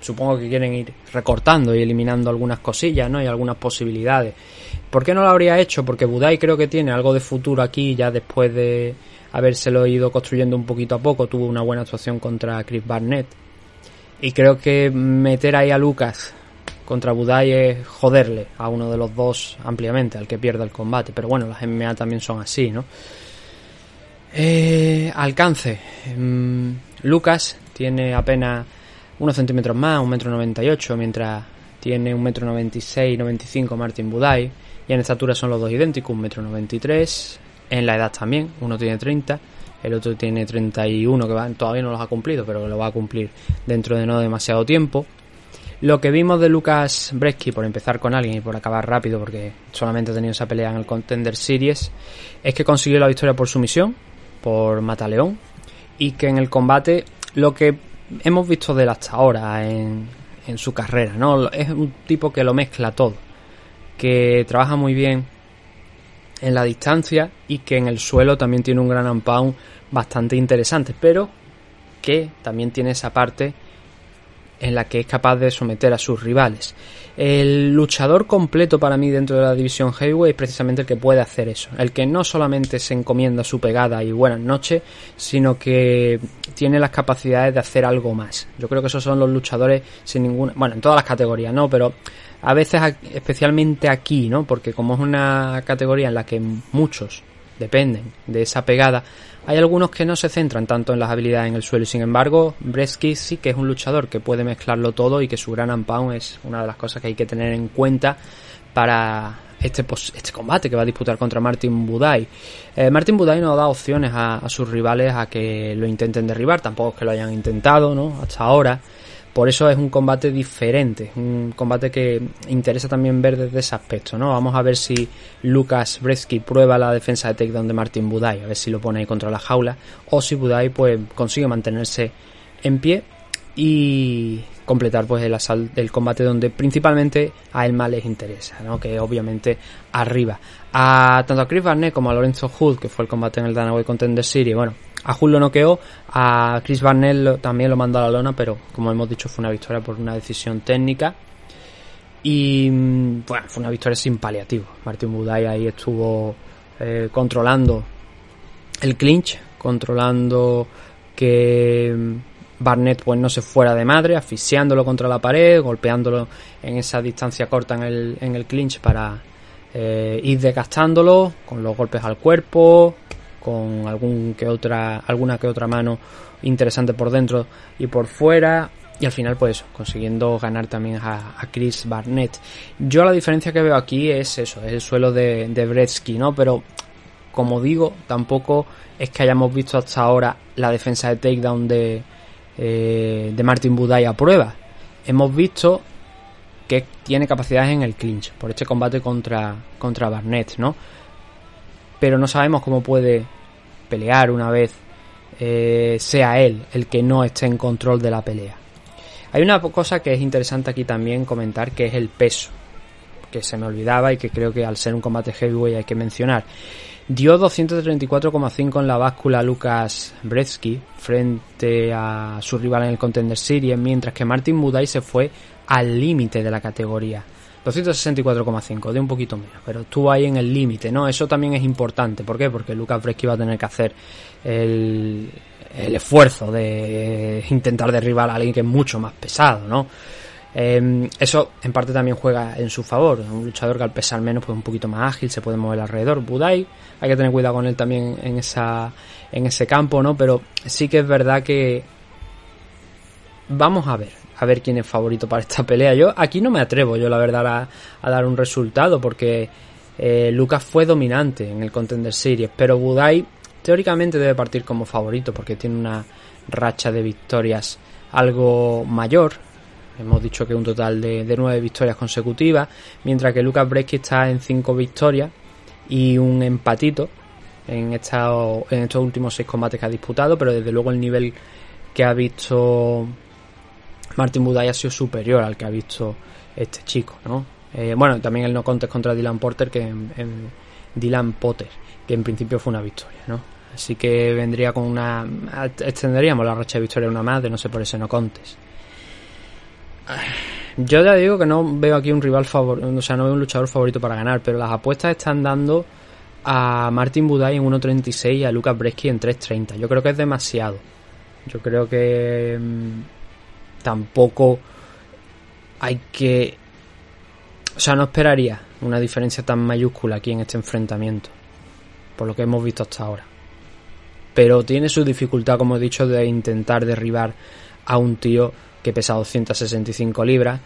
Speaker 2: supongo que quieren ir recortando y eliminando algunas cosillas, ¿no? Y algunas posibilidades. ¿Por qué no lo habría hecho? Porque Budai creo que tiene algo de futuro aquí ya después de habérselo ido construyendo un poquito a poco. Tuvo una buena actuación contra Chris Barnett. Y creo que meter ahí a Lucas contra Budai es joderle a uno de los dos ampliamente, al que pierda el combate. Pero bueno, las MMA también son así, ¿no? Eh, alcance. Mm, Lucas tiene apenas unos centímetros más, un metro noventa y ocho, mientras tiene un metro noventa y seis, noventa y cinco Martin Budai. Y en estatura son los dos idénticos, un metro noventa y tres. En la edad también, uno tiene 30, el otro tiene 31, que va, todavía no los ha cumplido, pero lo va a cumplir dentro de no demasiado tiempo. Lo que vimos de Lucas Bresky, por empezar con alguien y por acabar rápido, porque solamente ha tenido esa pelea en el Contender Series, es que consiguió la victoria por sumisión, por Mataleón, y que en el combate lo que hemos visto de él hasta ahora en, en su carrera, ¿no? Es un tipo que lo mezcla todo, que trabaja muy bien en la distancia y que en el suelo también tiene un gran pound bastante interesante, pero que también tiene esa parte en la que es capaz de someter a sus rivales. El luchador completo para mí dentro de la división Heavyweight es precisamente el que puede hacer eso. El que no solamente se encomienda su pegada y buenas noches, sino que tiene las capacidades de hacer algo más. Yo creo que esos son los luchadores sin ninguna... Bueno, en todas las categorías, ¿no? Pero a veces, especialmente aquí, ¿no? Porque como es una categoría en la que muchos dependen de esa pegada, hay algunos que no se centran tanto en las habilidades en el suelo sin embargo Bresky sí que es un luchador que puede mezclarlo todo y que su gran pound es una de las cosas que hay que tener en cuenta para este, este combate que va a disputar contra Martin Budai. Eh, Martin Budai no da opciones a, a, sus rivales a que lo intenten derribar, tampoco es que lo hayan intentado, ¿no? Hasta ahora. Por eso es un combate diferente, un combate que interesa también ver desde ese aspecto, ¿no? Vamos a ver si Lucas Bretsky prueba la defensa de takedown de Martin Budai, a ver si lo pone ahí contra la jaula, o si Budai pues consigue mantenerse en pie y completar pues el asalto del combate donde principalmente a más les interesa, ¿no? Que obviamente arriba. A tanto a Chris Barnett como a Lorenzo Hood, que fue el combate en el Danaway Contender Series, bueno, a Hull lo noqueó, a Chris Barnett también lo mandó a la lona, pero como hemos dicho fue una victoria por una decisión técnica. Y mm, bueno, fue una victoria sin paliativo. Martin Budai ahí estuvo eh, controlando el clinch, controlando que mm, Barnett pues no se fuera de madre, asfixiándolo contra la pared, golpeándolo en esa distancia corta en el, en el clinch para eh, ir desgastándolo con los golpes al cuerpo, con algún que otra, alguna que otra mano interesante por dentro y por fuera. Y al final, pues consiguiendo ganar también a, Chris Barnett. Yo la diferencia que veo aquí es eso, es el suelo de, de ¿no? Pero, como digo, tampoco es que hayamos visto hasta ahora la defensa de takedown de, eh, de Martin Budai a prueba. Hemos visto que tiene capacidades en el clinch por este combate contra, contra Barnett, ¿no? Pero no sabemos cómo puede pelear una vez eh, sea él el que no esté en control de la pelea. Hay una cosa que es interesante aquí también comentar que es el peso, que se me olvidaba y que creo que al ser un combate heavyweight hay que mencionar. Dio 234,5 en la báscula Lucas Bretsky frente a su rival en el Contender Series, mientras que Martin Budai se fue al límite de la categoría. 264,5, de un poquito menos, pero estuvo ahí en el límite, ¿no? Eso también es importante. ¿Por qué? Porque Lucas Fresky va a tener que hacer el, el esfuerzo de intentar derribar a alguien que es mucho más pesado, ¿no? Eh, eso en parte también juega en su favor. Un luchador que al pesar menos, pues un poquito más ágil, se puede mover alrededor. Budai, hay que tener cuidado con él también en esa, en ese campo, ¿no? Pero sí que es verdad que vamos a ver a ver quién es favorito para esta pelea. Yo aquí no me atrevo, yo la verdad, a, dar un resultado porque eh, Lucas fue dominante en el Contender Series, pero Budai teóricamente debe partir como favorito porque tiene una racha de victorias algo mayor. Hemos dicho que un total de, de nueve victorias consecutivas, mientras que Lucas Bresky está en cinco victorias y un empatito en, esta, en estos últimos seis combates que ha disputado, pero desde luego el nivel que ha visto Martin Budai ha sido superior al que ha visto este chico, ¿no? Eh, bueno, también el no contest contra Dylan Porter, que en, Dylan Potter, que en principio fue una victoria, ¿no? Así que vendría con una. Extenderíamos la racha de victoria una más, de no sé por ese no contest. Yo ya digo que no veo aquí un rival favorito, o sea, no veo un luchador favorito para ganar, pero las apuestas están dando a Martin Budai en 1.36 y a Lucas Bresky en 3.30. Yo creo que es demasiado. Yo creo que tampoco hay que... O sea, no esperaría una diferencia tan mayúscula aquí en este enfrentamiento, por lo que hemos visto hasta ahora. Pero tiene su dificultad, como he dicho, de intentar derribar a un tío que pesa 265 libras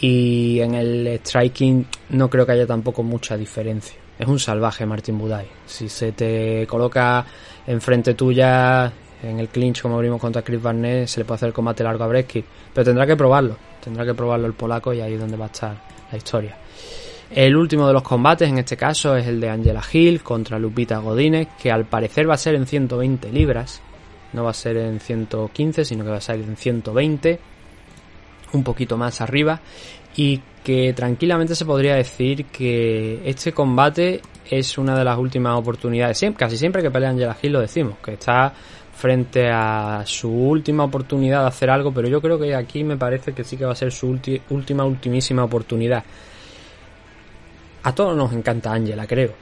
Speaker 2: y en el striking no creo que haya tampoco mucha diferencia. Es un salvaje Martin Budai. Si se te coloca enfrente tuya en el clinch como abrimos contra Chris Barnett se le puede hacer el combate largo a Bresky pero tendrá que probarlo tendrá que probarlo el polaco y ahí es donde va a estar la historia el último de los combates en este caso es el de Angela Hill contra Lupita Godínez que al parecer va a ser en 120 libras no va a ser en 115 sino que va a ser en 120 un poquito más arriba y que tranquilamente se podría decir que este combate es una de las últimas oportunidades. casi siempre que pelea Angela Hill lo decimos, que está frente a su última oportunidad de hacer algo, pero yo creo que aquí me parece que sí que va a ser su última, ultimísima oportunidad. A todos nos encanta Angela, creo.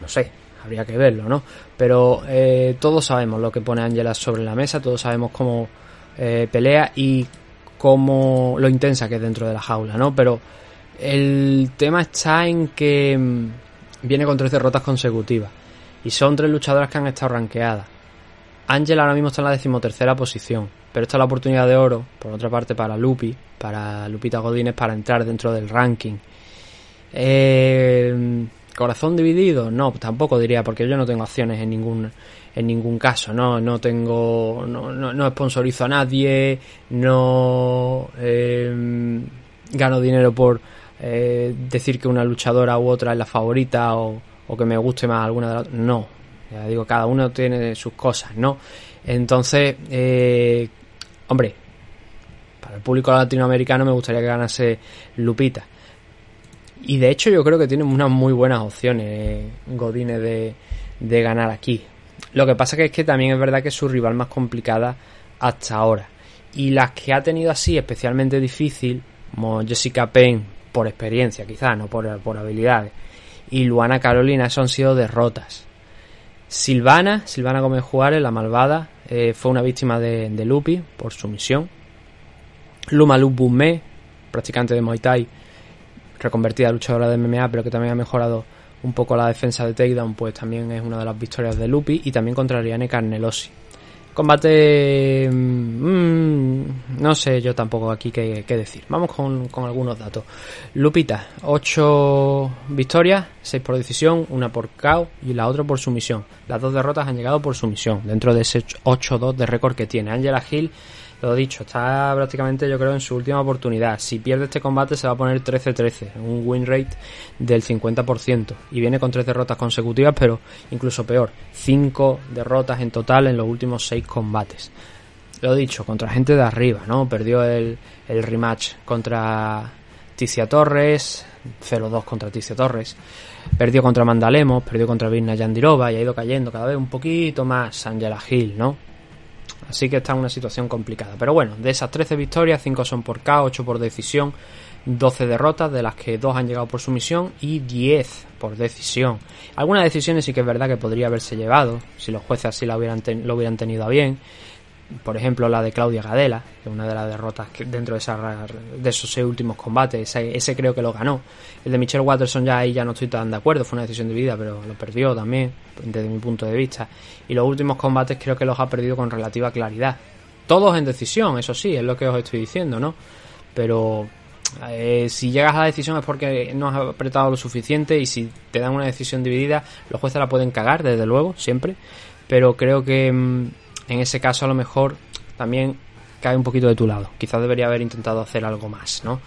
Speaker 2: No sé, habría que verlo, ¿no? Pero eh, todos sabemos lo que pone Angela sobre la mesa, todos sabemos cómo eh, pelea y cómo lo intensa que es dentro de la jaula, ¿no? Pero el tema está en que mm, viene con tres derrotas consecutivas y son tres luchadoras que han estado rankeadas. Angela ahora mismo está en la decimotercera posición, pero esta es la oportunidad de oro, por otra parte, para Lupi, para Lupita Godínez, para entrar dentro del ranking. Eh, Corazón dividido, no, tampoco diría, porque yo no tengo acciones en ningún en ningún caso, no, no tengo, no, no, no sponsorizo a nadie, no eh, gano dinero por eh, decir que una luchadora u otra es la favorita o, o que me guste más alguna de las no, ya digo, cada uno tiene sus cosas, ¿no? Entonces, eh, hombre, para el público latinoamericano me gustaría que ganase Lupita. Y de hecho yo creo que tiene unas muy buenas opciones eh, de, de ganar aquí. Lo que pasa que es que también es verdad que es su rival más complicada hasta ahora. Y las que ha tenido así especialmente difícil, como Jessica Payne, por experiencia quizás, no por, por habilidades, y Luana Carolina, eso han sido derrotas. Silvana, Silvana Gómez Juárez, la malvada, eh, fue una víctima de, de Lupi por su misión. Luma Bumé, practicante de Muay Thai, reconvertida luchadora de MMA, pero que también ha mejorado un poco la defensa de takedown, pues también es una de las victorias de Lupi y también contra Ariane Carnelosi. Combate... mmm, no sé yo tampoco aquí qué, decir. Vamos con, con, algunos datos. Lupita, 8 victorias, 6 por decisión, una por KO y la otra por sumisión. Las dos derrotas han llegado por sumisión, dentro de ese 8-2 de récord que tiene. Angela Hill lo dicho, está prácticamente yo creo en su última oportunidad. Si pierde este combate se va a poner 13-13, un win rate del 50%. Y viene con tres derrotas consecutivas, pero incluso peor, 5 derrotas en total en los últimos 6 combates. Lo dicho, contra gente de arriba, ¿no? Perdió el, el rematch contra Ticia Torres, 0-2 contra Ticia Torres. Perdió contra Mandalemos, perdió contra Virna Yandirova y ha ido cayendo cada vez un poquito más Angela Hill, ¿no? Así que está en una situación complicada. Pero bueno, de esas 13 victorias, 5 son por K, 8 por decisión, 12 derrotas, de las que 2 han llegado por sumisión y 10 por decisión. Algunas decisiones sí que es verdad que podría haberse llevado, si los jueces así lo hubieran, lo hubieran tenido a bien. Por ejemplo, la de Claudia Gadela, que es una de las derrotas que dentro de, esa, de esos seis últimos combates, ese, creo que lo ganó. El de Michelle Watterson ya ahí ya no estoy tan de acuerdo, fue una decisión dividida, pero lo perdió también, desde mi punto de vista. Y los últimos combates creo que los ha perdido con relativa claridad. Todos en decisión, eso sí, es lo que os estoy diciendo, ¿no? Pero eh, si llegas a la decisión es porque no has apretado lo suficiente y si te dan una decisión dividida, los jueces la pueden cagar, desde luego, siempre. Pero creo que mmm, en ese caso a lo mejor también cae un poquito de tu lado. Quizás debería haber intentado hacer algo más, ¿no?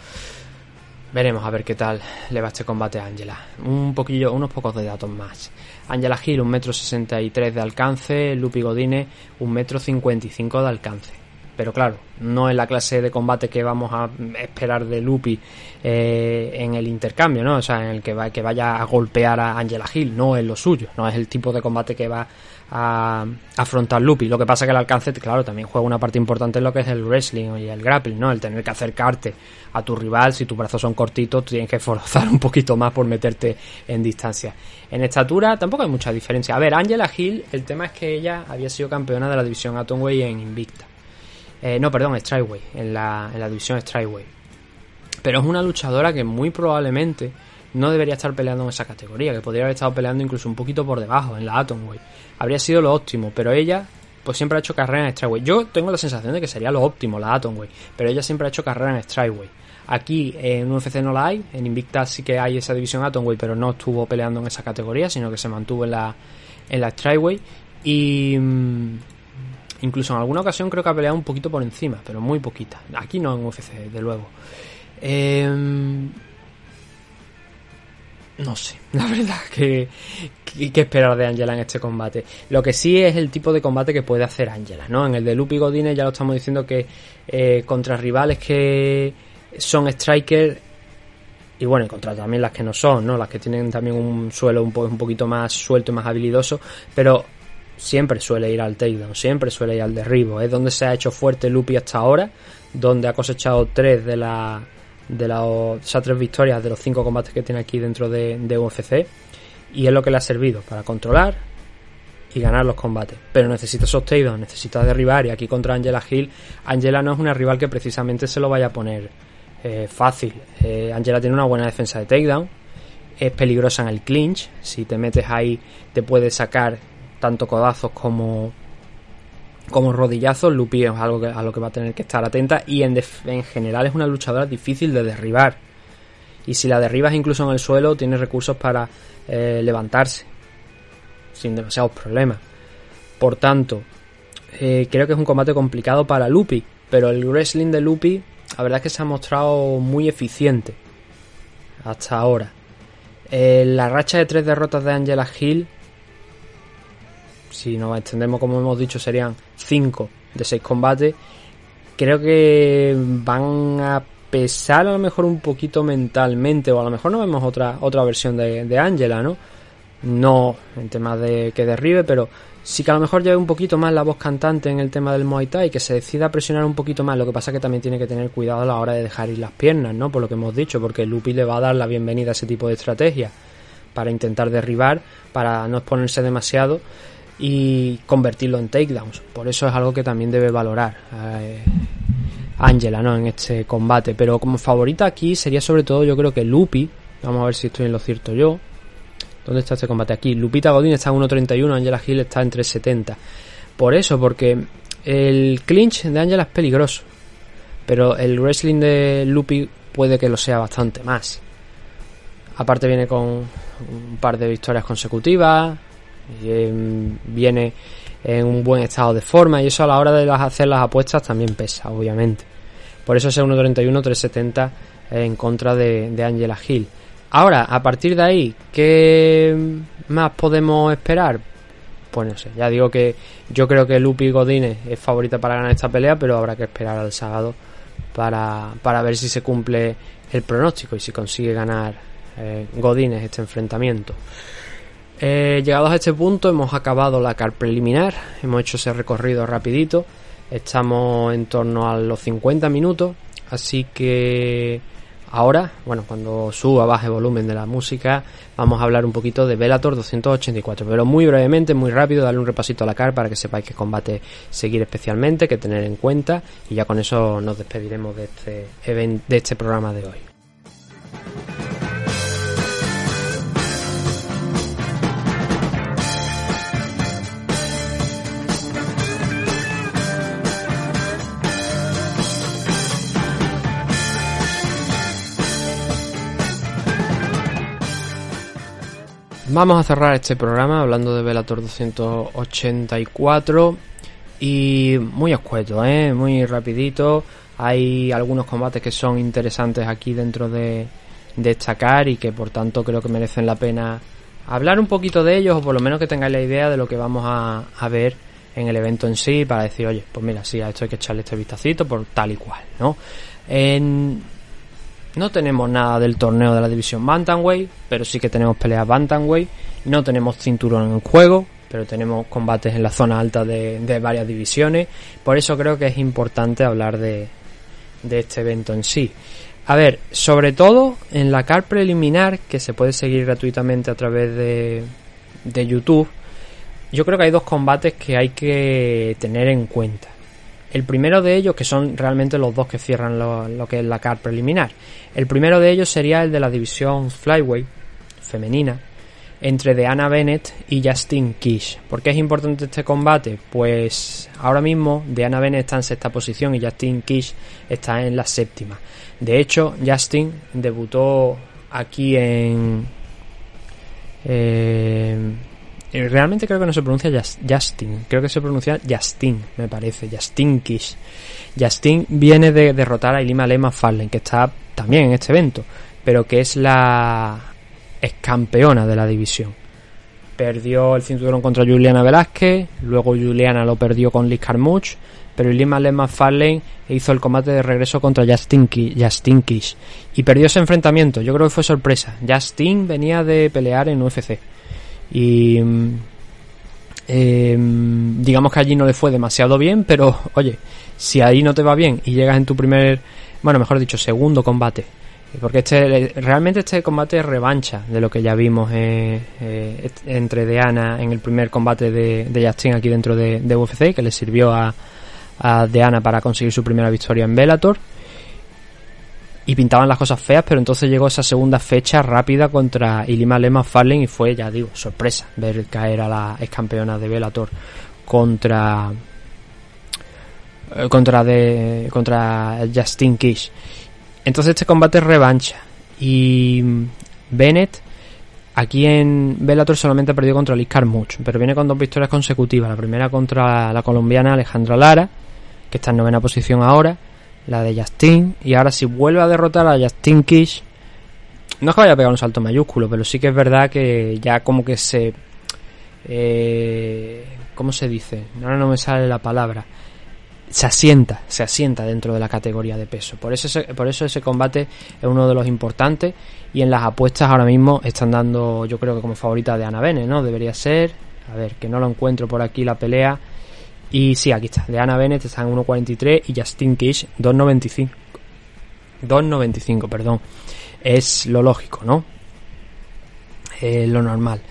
Speaker 2: Veremos a ver qué tal le va este combate a Angela. Un poquillo, unos pocos de datos más. Angela Hill, 1,63m de alcance. Lupi Godine, 1,55m de alcance. Pero claro, no es la clase de combate que vamos a esperar de Lupi eh, en el intercambio, ¿no? O sea, en el que, va, que vaya a golpear a Angela Hill, no es lo suyo, no es el tipo de combate que va a afrontar Lupi. Lo que pasa que el alcance, claro, también juega una parte importante en lo que es el wrestling y el grappling, ¿no? El tener que acercarte a tu rival, si tus brazos son cortitos, tienes que forzar un poquito más por meterte en distancia. En estatura tampoco hay mucha diferencia. A ver, Angela Hill, el tema es que ella había sido campeona de la división Atomway en Invicta. Eh, no, perdón, Strikeway, en la, en la división Strikeway. Pero es una luchadora que muy probablemente no debería estar peleando en esa categoría, que podría haber estado peleando incluso un poquito por debajo, en la Atomway. Habría sido lo óptimo, pero ella pues siempre ha hecho carrera en Strikeway. Yo tengo la sensación de que sería lo óptimo la Atomway, pero ella siempre ha hecho carrera en Strikeway. Aquí en UFC no la hay, en Invicta sí que hay esa división Atomway, pero no estuvo peleando en esa categoría, sino que se mantuvo en la, en la. Y mmm, incluso en alguna ocasión creo que ha peleado un poquito por encima, pero muy poquita. Aquí no en UFC, de luego. Eh, no sé, la verdad que, que, que, esperar de Angela en este combate. Lo que sí es el tipo de combate que puede hacer Angela, ¿no? En el de Lupi Godine ya lo estamos diciendo que eh, contra rivales que son strikers y bueno, y contra también las que no son, ¿no? Las que tienen también un suelo un, un poquito más suelto y más habilidoso, pero siempre suele ir al takedown, siempre suele ir al derribo. Es donde se ha hecho fuerte Lupi hasta ahora, donde ha cosechado tres de la de las tres victorias de los cinco combates que tiene aquí dentro de, UFC y es lo que le ha servido para controlar y ganar los combates. Pero necesita takedowns, necesita derribar y aquí contra Angela Hill, Angela no es una rival que precisamente se lo vaya a poner eh, fácil. Eh, Angela tiene una buena defensa de takedown, es peligrosa en el clinch, si te metes ahí te puede sacar tanto codazos como como rodillazos, Lupi es algo a lo que va a tener que estar atenta y en, en general es una luchadora difícil de derribar. Y si la derribas incluso en el suelo, tiene recursos para eh, levantarse sin demasiados problemas. Por tanto, eh, creo que es un combate complicado para Lupi, pero el wrestling de Lupi, la verdad es que se ha mostrado muy eficiente hasta ahora. Eh, la racha de tres derrotas de Angela Hill, si nos extendemos como hemos dicho, serían cinco de seis combates. Creo que van a pesar a lo mejor un poquito mentalmente, o a lo mejor no vemos otra, otra versión de, de Angela, ¿no? No en temas de que derribe, pero sí que a lo mejor lleve un poquito más la voz cantante en el tema del Muay Thai, que se decida a presionar un poquito más. Lo que pasa que también tiene que tener cuidado a la hora de dejar ir las piernas, ¿no? Por lo que hemos dicho, porque Lupi le va a dar la bienvenida a ese tipo de estrategia para intentar derribar, para no exponerse demasiado y convertirlo en takedowns. Por eso es algo que también debe valorar eh, Angela, ¿no? En este combate. Pero como favorita aquí sería sobre todo, yo creo que Lupi. Vamos a ver si estoy en lo cierto yo. ¿Dónde está este combate? Aquí. Lupita Godín está en 1.31, Angela Hill está en 3.70. Por eso, porque el clinch de Angela es peligroso. Pero el wrestling de Lupi puede que lo sea bastante más. Aparte viene con un par de victorias consecutivas. Em, viene en un buen estado de forma. Y eso a la hora de las, hacer las apuestas también pesa, obviamente. Por eso ese 1.31, 3.70 en contra de, de Angela Hill. Ahora, a partir de ahí, ¿qué más podemos esperar? Pues no sé, ya digo que yo creo que Lupi Godínez es favorita para ganar esta pelea, pero habrá que esperar al sábado para, para ver si se cumple el pronóstico y si consigue ganar eh, Godínez este enfrentamiento. Eh, llegados a este punto hemos acabado la car preliminar, hemos hecho ese recorrido rapidito, estamos en torno a los 50 minutos, así que ahora, bueno, cuando suba, baje el volumen de la música, vamos a hablar un poquito de Velator 284, pero muy brevemente, muy rápido, darle un repasito a la car para que sepáis qué combate seguir especialmente, que tener en cuenta, y ya con eso nos despediremos de este, event- de este programa de hoy. Vamos a cerrar este programa hablando de Velator 284 y muy escueto, ¿eh? muy rapidito. Hay algunos combates que son interesantes aquí dentro de, de esta car y que por tanto creo que merecen la pena hablar un poquito de ellos o por lo menos que tengáis la idea de lo que vamos a, a ver en el evento en sí para decir, oye, pues mira, sí, a esto hay que echarle este vistacito por tal y cual, ¿no? En, no tenemos nada del torneo de la división Bantamweight, pero sí que tenemos peleas Bantamweight. No tenemos cinturón en juego, pero tenemos combates en la zona alta de, de varias divisiones. Por eso creo que es importante hablar de, de este evento en sí. A ver, sobre todo en la car preliminar, que se puede seguir gratuitamente a través de, de YouTube, yo creo que hay dos combates que hay que tener en cuenta. El primero de ellos, que son realmente los dos que cierran lo, que es la car preliminar. El primero de ellos sería el de la división Flyweight femenina entre Deanna Bennett y Justine Kish. ¿Por qué es importante este combate? Pues ahora mismo Deanna Bennett está en sexta posición y Justine Kish está en la séptima. De hecho, Justin debutó aquí en... Eh, realmente creo que no se pronuncia Justin, creo que se pronuncia Justin, me parece, Justin Kish. Justin viene de derrotar a Ilima Lema Fallen, que está también en este evento, pero que es la es campeona de la división. Perdió el cinturón contra Juliana Velázquez, luego Juliana lo perdió con Liz Carmouche, pero Ilima Lema Fallen hizo el combate de regreso contra Justin, Ki- Justin Kish y perdió ese enfrentamiento. Yo creo que fue sorpresa. Justin venía de pelear en UFC y mm, Eh, digamos que allí no le fue demasiado bien, pero oye, si ahí no te va bien y llegas en tu primer, bueno, mejor dicho, segundo combate, porque este realmente este combate es revancha de lo que ya vimos eh, eh, entre Deana en el primer combate de, de Justin aquí dentro de, de UFC, que le sirvió a, a Deana para conseguir su primera victoria en Bellator y pintaban las cosas feas, pero entonces llegó esa segunda fecha rápida contra Ilima Lema Farley y fue, ya digo, sorpresa ver caer a la ex campeona de Bellator contra eh, contra de contra Justin Kish. Entonces este combate es revancha y Bennett aquí en Bellator solamente ha perdido contra Liz Carmouche, pero viene con dos victorias consecutivas, la primera contra la colombiana Alejandra Lara, que está en novena posición ahora, la de Justin, y ahora si vuelve a derrotar a Justin Kish, no es que vaya a pegar un salto mayúsculo, pero sí que es verdad que ya como que se... Eh, ¿Cómo se dice? Ahora no me sale la palabra. Se asienta, se asienta dentro de la categoría de peso. Por eso, ese, por eso ese combate es uno de los importantes. Y en las apuestas ahora mismo están dando, yo creo que como favorita de Ana Bene, ¿no? Debería ser. A ver, que no lo encuentro por aquí la pelea. Y sí, aquí está. De Ana Bennett está en 1.43 y Justin Kish 2.95. 2.95, perdón. Es lo lógico, ¿no? Eh, lo normal.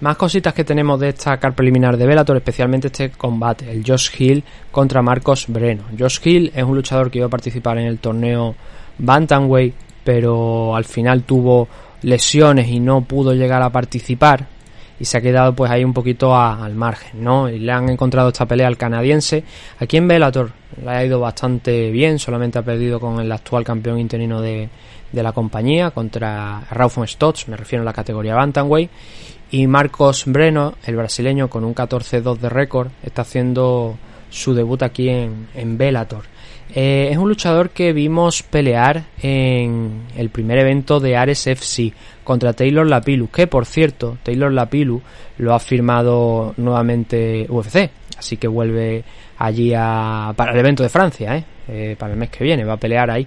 Speaker 2: Más cositas que tenemos de esta car preliminar de Bellator, especialmente este combate, el Josh Hill contra Marcos Breno. Josh Hill es un luchador que iba a participar en el torneo Bantamweight, pero al final tuvo lesiones y no pudo llegar a participar y se ha quedado pues ahí un poquito a, al margen, ¿no? Y le han encontrado esta pelea al canadiense. Aquí en Bellator le ha ido bastante bien, solamente ha perdido con el actual campeón interino de, de la compañía contra Rauf Stotts, me refiero a la categoría Bantamweight. Y Marcos Breno, el brasileño, con un 14-2 de récord, está haciendo su debut aquí en, en Bellator. Eh, es un luchador que vimos pelear en el primer evento de Ares FC contra Taylor Lapilu, que por cierto, Taylor Lapilu lo ha firmado nuevamente UFC, así que vuelve allí a, para el evento de Francia, ¿eh? Eh, para el mes que viene, va a pelear ahí.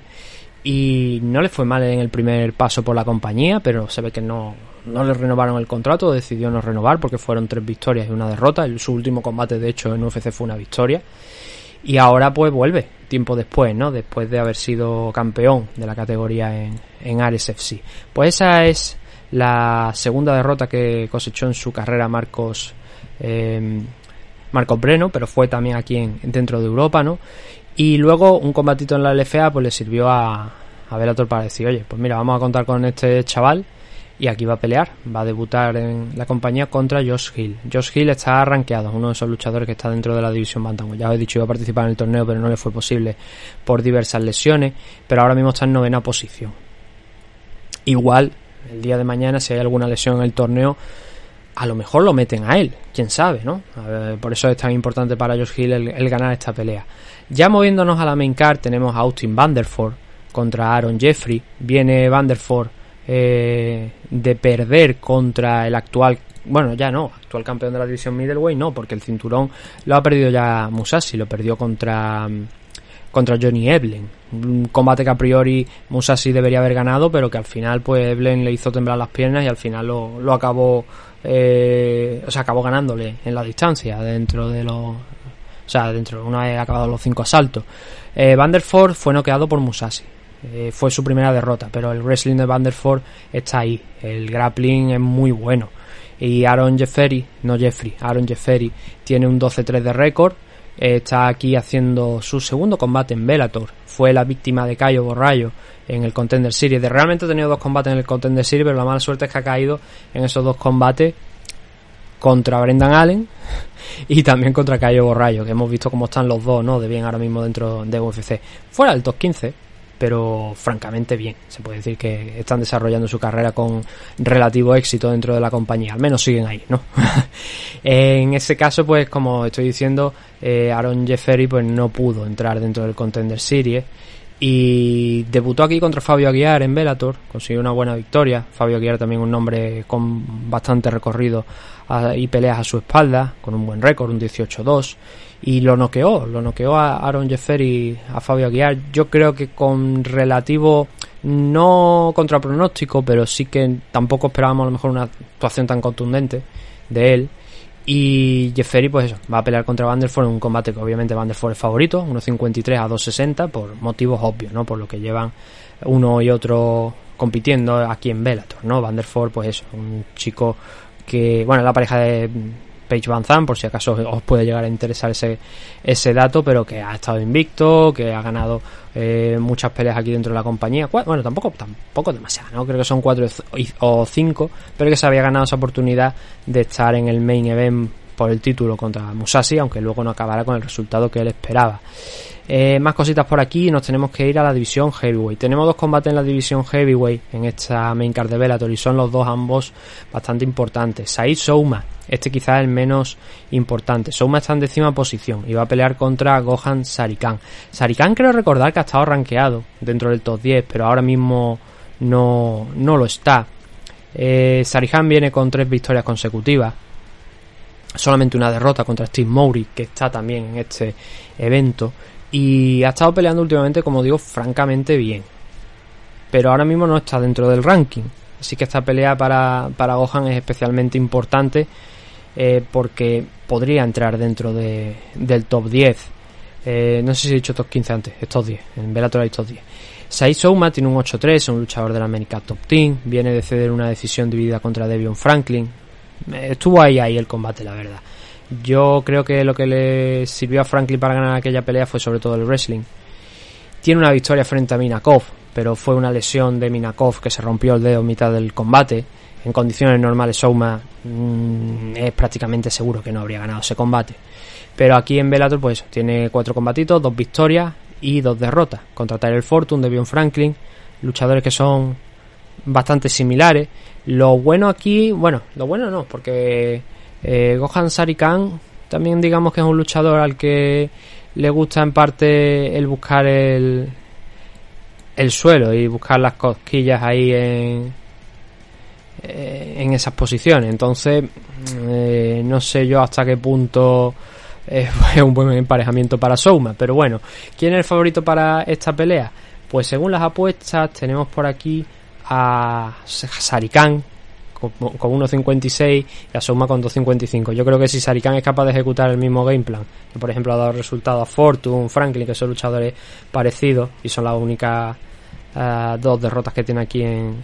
Speaker 2: Y no le fue mal en el primer paso por la compañía, pero se ve que no, no le renovaron el contrato, decidió no renovar porque fueron tres victorias y una derrota. Su último combate, de hecho, en UFC fue una victoria. Y ahora pues vuelve, tiempo después, ¿no? Después de haber sido campeón de la categoría en, en Ares FC. Pues esa es la segunda derrota que cosechó en su carrera Marcos eh, Marcos Breno, pero fue también aquí en, dentro de Europa, ¿no? Y luego un combatito en la LFA pues le sirvió a, a Bellator para decir, oye, pues mira, vamos a contar con este chaval y aquí va a pelear, va a debutar en la compañía contra Josh Hill. Josh Hill está rankeado, uno de esos luchadores que está dentro de la división Bantamweight. Ya os he dicho, iba a participar en el torneo, pero no le fue posible por diversas lesiones, pero ahora mismo está en novena posición. Igual, el día de mañana, si hay alguna lesión en el torneo, a lo mejor lo meten a él, quién sabe, ¿no? Por eso es tan importante para Josh Hill el, el, ganar esta pelea. Ya moviéndonos a la main card, tenemos a Austin Vanderford contra Aaron Jeffrey. Viene Vanderford eh, de perder contra el actual, bueno, ya no, actual campeón de la división middleweight, no, porque el cinturón lo ha perdido ya Musashi, lo perdió contra contra Johnny Eblen. Un combate que a priori Musashi debería haber ganado, pero que al final pues Eblen le hizo temblar las piernas y al final lo, lo acabó eh, o sea, acabó ganándole en la distancia dentro de los o sea, dentro una vez acabado los cinco asaltos. Eh, Vanderford fue noqueado por Musashi. Eh, fue su primera derrota, pero el wrestling de Vanderford está ahí. El grappling es muy bueno. Y Aaron Jeffrey, no Jeffrey, Aaron Jeffrey tiene un 12-3 de récord. Está aquí haciendo su segundo combate en Bellator. Fue la víctima de Cayo Borrayo en el Contender Series. De realmente ha tenido dos combates en el Contender Series, pero la mala suerte es que ha caído en esos dos combates contra Brendan Allen y también contra Cayo Borrayo, que hemos visto cómo están los dos, ¿no? De bien ahora mismo dentro de UFC. Fuera del top 15, pero francamente bien. Se puede decir que están desarrollando su carrera con relativo éxito dentro de la compañía, al menos siguen ahí, ¿no? en ese caso, pues como estoy diciendo, eh, Aaron Jeffrey pues no pudo entrar dentro del Contender Series y debutó aquí contra Fabio Aguiar en Bellator, consiguió una buena victoria. Fabio Aguiar también un nombre con bastante recorrido y peleas a su espalda, con un buen récord, un 18-2 y lo noqueó, lo noqueó a Aaron Jeffrey a Fabio Aguiar. Yo creo que con relativo, no contra pronóstico, pero sí que tampoco esperábamos a lo mejor una actuación tan contundente de él. Y Jeffrey, pues eso, va a pelear contra Vanderford en un combate que obviamente Vanderford es favorito, 1.53 a 2.60, por motivos obvios, ¿no? Por lo que llevan uno y otro compitiendo aquí en Bellator, ¿no? Vanderford, pues eso, un chico que, bueno, la pareja de Paige Van Zandt, por si acaso os puede llegar a interesar ese, ese dato, pero que ha estado invicto, que ha ganado eh, muchas peleas aquí dentro de la compañía. Bueno, tampoco, tampoco demasiado, ¿no? Creo que son cuatro o cinco, pero que se había ganado esa oportunidad de estar en el main event por el título contra Musashi, aunque luego no acabara con el resultado que él esperaba. Eh, más cositas por aquí y nos tenemos que ir a la división heavyweight. Tenemos dos combates en la división heavyweight en esta main card de Bellator y son los dos ambos bastante importantes. Said Souma, este quizás el menos importante. Souma está en décima posición y va a pelear contra Gohan Sarikan. Sarikan creo recordar que ha estado rankeado dentro del top 10, pero ahora mismo no, no lo está. Eh, viene con tres victorias consecutivas. Solamente una derrota contra Steve Mowry, que está también en este evento. Y ha estado peleando últimamente, como digo, francamente bien. Pero ahora mismo no está dentro del ranking. Así que esta pelea para, para Gohan es especialmente importante eh, porque podría entrar dentro de, del top 10. Eh, no sé si he dicho top 15 antes, es top 10. En Bellator hay top 10. Sai tiene un 8-3, es un luchador de la América Top Team. Viene de ceder una decisión dividida contra Devion Franklin. Eh, Estuvo ahí, ahí el combate, la verdad. Yo creo que lo que le sirvió a Franklin para ganar aquella pelea fue sobre todo el wrestling. Tiene una victoria frente a Minakov, pero fue una lesión de Minakov que se rompió el dedo en mitad del combate. En condiciones normales, Souma mm, es prácticamente seguro que no habría ganado ese combate. Pero aquí en Bellator, pues tiene cuatro combatitos, dos victorias y dos derrotas. Contra Tyler Fortune, Devion Franklin, luchadores que son bastante similares. Lo bueno aquí, bueno, lo bueno no, porque eh, Gohan Sarikan también digamos que es un luchador al que le gusta en parte el buscar el, el suelo y buscar las cosquillas ahí en, eh, en esas posiciones. Entonces, eh, no sé yo hasta qué punto eh, fue un buen emparejamiento para Souma. Pero bueno, ¿quién es el favorito para esta pelea? Pues según las apuestas tenemos por aquí a Sarikan con, con 1.56 y a Souma con 2.55. Yo creo que si Sarikan es capaz de ejecutar el mismo game plan, que por ejemplo ha dado resultado a Fortune, Franklin, que son luchadores parecidos y son las únicas eh, dos derrotas que tiene aquí en,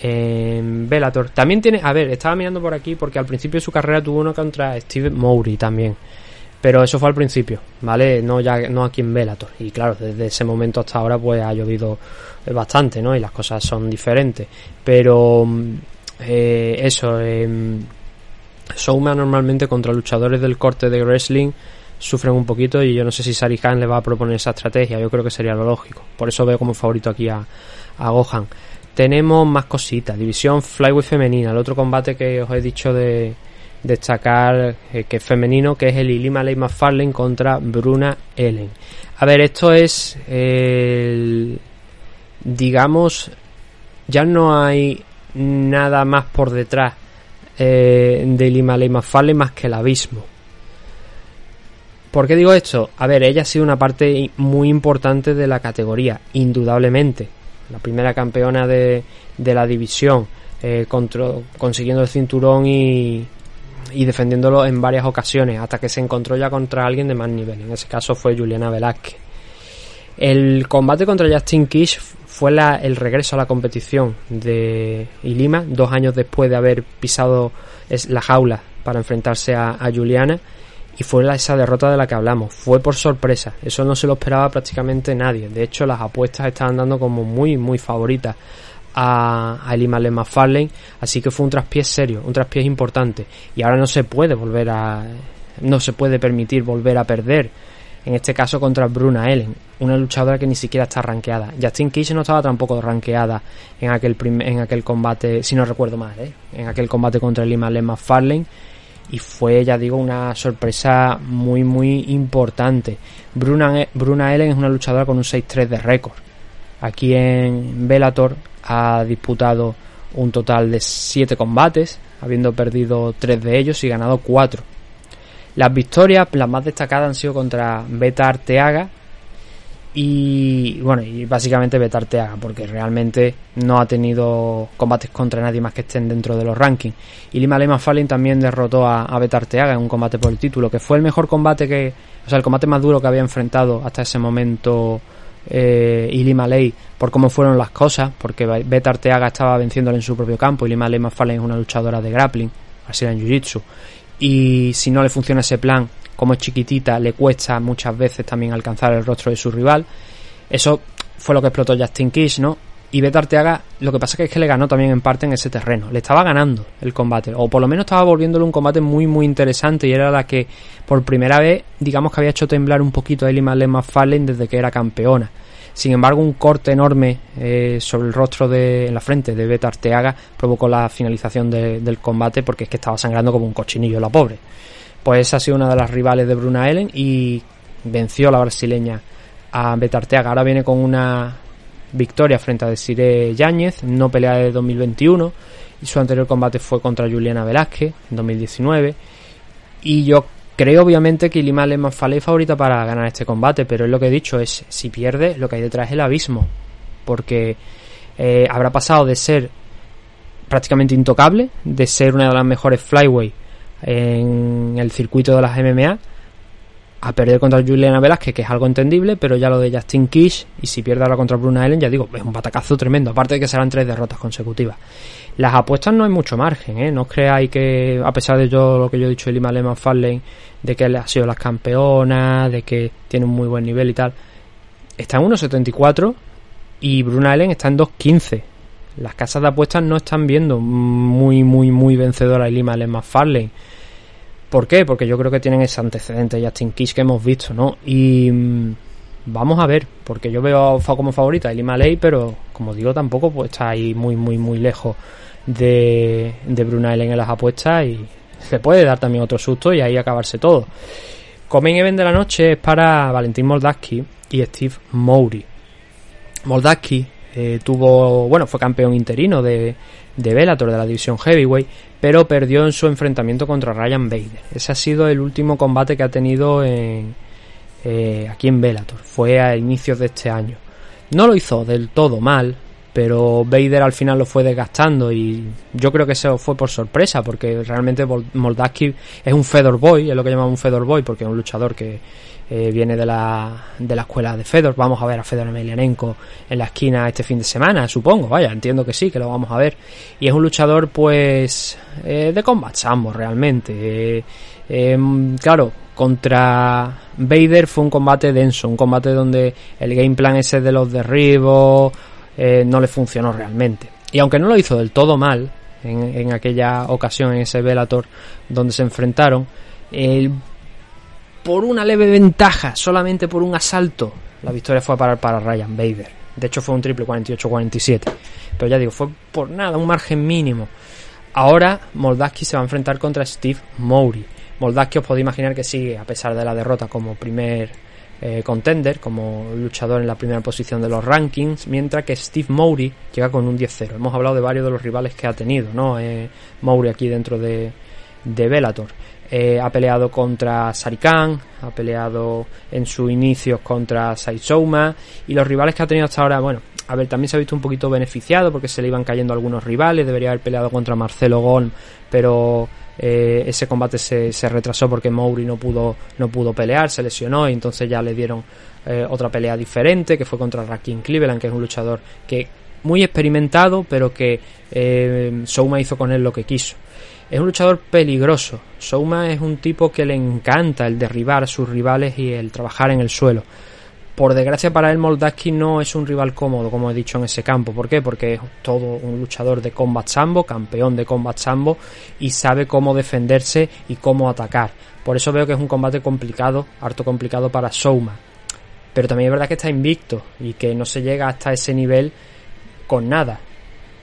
Speaker 2: en Bellator. También tiene, a ver, estaba mirando por aquí porque al principio de su carrera tuvo uno contra Steve Mowry también. Pero eso fue al principio, ¿vale? No ya no aquí en Bellator. Y claro, desde ese momento hasta ahora pues ha llovido bastante, ¿no? Y las cosas son diferentes. Pero eh, eso, eh, Souma normalmente contra luchadores del corte de wrestling sufren un poquito y yo no sé si Sari Khan le va a proponer esa estrategia. Yo creo que sería lo lógico. Por eso veo como favorito aquí a, a Gohan. Tenemos más cositas. División Flyweight femenina. El otro combate que os he dicho de destacar eh, que es femenino, que es el Ilima Ley McFarlane contra Bruna Ellen. A ver, esto es digamos, ya no hay nada más por detrás eh, de Ilima Ley McFarlane más que el abismo. ¿Por qué digo esto? A ver, ella ha sido una parte muy importante de la categoría, indudablemente. La primera campeona de, de la división, eh, consiguiendo el cinturón y, y defendiéndolo en varias ocasiones, hasta que se encontró ya contra alguien de más nivel. En ese caso fue Juliana Velázquez. El combate contra Justin Kish fue la, el regreso a la competición de Ilima, dos años después de haber pisado la jaula para enfrentarse a, Juliana y fue esa derrota de la que hablamos. Fue por sorpresa, eso no se lo esperaba prácticamente nadie. De hecho, las apuestas estaban dando como muy, muy favoritas a, a Lima Le McFarlane, así que fue un traspiés serio, un traspiés importante. Y ahora no se puede volver a. No se puede permitir volver a perder. En este caso contra Bruna Ellen, una luchadora que ni siquiera está rankeada. Justin Kish no estaba tampoco rankeada en aquel, en aquel combate, si no recuerdo mal, ¿eh? en aquel combate contra Lima Le McFarlane y fue, ya digo, una sorpresa muy, muy importante. Bruna, Bruna Ellen es una luchadora con un 6-3 de récord. Aquí en Bellator ha disputado un total de 7 combates, habiendo perdido 3 de ellos y ganado 4. Las victorias, las más destacadas, han sido contra Beta Arteaga Y bueno, y básicamente Beta Arteaga, porque realmente no ha tenido combates contra nadie más que estén dentro de los rankings. Y Lima Lehman Fallen también derrotó a, a Beta Arteaga en un combate por el título, que fue el mejor combate que, o sea, el combate más duro que había enfrentado hasta ese momento eh, y Lima Ley por cómo fueron las cosas, porque Beta Arteaga estaba venciéndole en su propio campo y Lima Lehman Fallen es una luchadora de grappling, así en Jiu-Jitsu. Y si no le funciona ese plan, como es chiquitita, le cuesta muchas veces también alcanzar el rostro de su rival. Eso fue lo que explotó Justin Kish, ¿no? Y Beta Arteaga, lo que pasa es que le ganó también en parte en ese terreno. Le estaba ganando el combate, o por lo menos estaba volviéndole un combate muy, muy interesante. Y era la que, por primera vez, digamos que había hecho temblar un poquito a Elima Lema Fallen desde que era campeona. Sin embargo, un corte enorme eh, sobre el rostro de en la frente de Beta Arteaga provocó la finalización de- del combate porque es que estaba sangrando como un cochinillo la pobre. Pues esa ha sido una de las rivales de Bruna Ellen y venció a la brasileña a Beta Arteaga. Ahora viene con una victoria frente a Desiree Yáñez, no pelea de 2021 y su anterior combate fue contra Juliana Velázquez en 2019 y yo creo obviamente que Lima Lehmann Fale es favorita para ganar este combate, pero es lo que he dicho, es si pierde lo que hay detrás es el abismo, porque eh, habrá pasado de ser prácticamente intocable, de ser una de las mejores flyweight en el circuito de las MMA, a perder contra Juliana Velázquez, que es algo entendible, pero ya lo de Justin Kish, y si pierde ahora contra Bruna Ellen, ya digo, es un batacazo tremendo, aparte de que serán tres derrotas consecutivas. Las apuestas no hay mucho margen, ¿eh? No os creáis que, a pesar de todo lo que yo he dicho de Lima Lehmann Farlane, de que ha sido las campeonas, de que tiene un muy buen nivel y tal, está en 1.74 y Bruna Ellen está en 2.15. Las casas de apuestas no están viendo muy, muy, muy vencedora a Lima Lehmann Farlane. ¿Por qué? Porque yo creo que tienen ese antecedente de Justin Kish que hemos visto, ¿no? Y mm, vamos a ver, porque yo veo a como favorita a Lima Ley, pero como digo, tampoco pues está ahí muy, muy, muy lejos de, de Bruna Ellen en las apuestas y se puede dar también otro susto y ahí acabarse todo. Coming Event de la noche es para Valentín Moldaski y Steve Mowry. Moldaski eh, tuvo, bueno, fue campeón interino de, de Bellator de la división Heavyweight, pero perdió en su enfrentamiento contra Ryan Bader. Ese ha sido el último combate que ha tenido en, eh, aquí en Bellator. Fue a inicios de este año. No lo hizo del todo mal, pero Bader al final lo fue desgastando y yo creo que eso fue por sorpresa, porque realmente Moldaski es un Fedor Boy, es lo que llamamos un Fedor Boy, porque es un luchador que eh, viene de la, de la escuela de Fedor. Vamos a ver a Fedor Emelianenko en la esquina este fin de semana, supongo. Vaya, entiendo que sí, que lo vamos a ver. Y es un luchador, pues, eh, de combat sambo, realmente. Eh, em, claro, contra Vader fue un combate denso, un combate donde el game plan ese de los derribos no le funcionó realmente. Y aunque no lo hizo del todo mal en, en aquella ocasión, en ese Velator donde se enfrentaron, el por una leve ventaja, solamente por un asalto, la victoria fue a parar para Ryan Bader. De hecho fue un triple 48-47. Pero ya digo, fue por nada, un margen mínimo. Ahora Moldaski se va a enfrentar contra Steve Mowry. Moldaski os podéis imaginar que sigue, a pesar de la derrota, como primer eh, contender, como luchador en la primera posición de los rankings, mientras que Steve Mowry llega con un 10-0. Hemos hablado de varios de los rivales que ha tenido, ¿no? Eh, Mowry aquí dentro de, de Bellator. Eh, ha peleado contra Sarikan, ha peleado en sus inicios contra Saisouma y los rivales que ha tenido hasta ahora, bueno, a ver, también se ha visto un poquito beneficiado porque se le iban cayendo algunos rivales, debería haber peleado contra Marcelo Golm, pero eh, ese combate se, retrasó porque Mowry no pudo, no pudo pelear, se lesionó y entonces ya le dieron eh, otra pelea diferente que fue contra Rakim Cleveland, que es un luchador que muy experimentado, pero que Souma hizo con él lo que quiso. Es un luchador peligroso. Souma es un tipo que le encanta el derribar a sus rivales y el trabajar en el suelo. Por desgracia para él, Moldaski no es un rival cómodo, como he dicho en ese campo. ¿Por qué? Porque es todo un luchador de combat sambo, campeón de combat sambo, y sabe cómo defenderse y cómo atacar. Por eso veo que es un combate complicado, harto complicado para Souma. Pero también es verdad que está invicto y que no se llega hasta ese nivel con nada.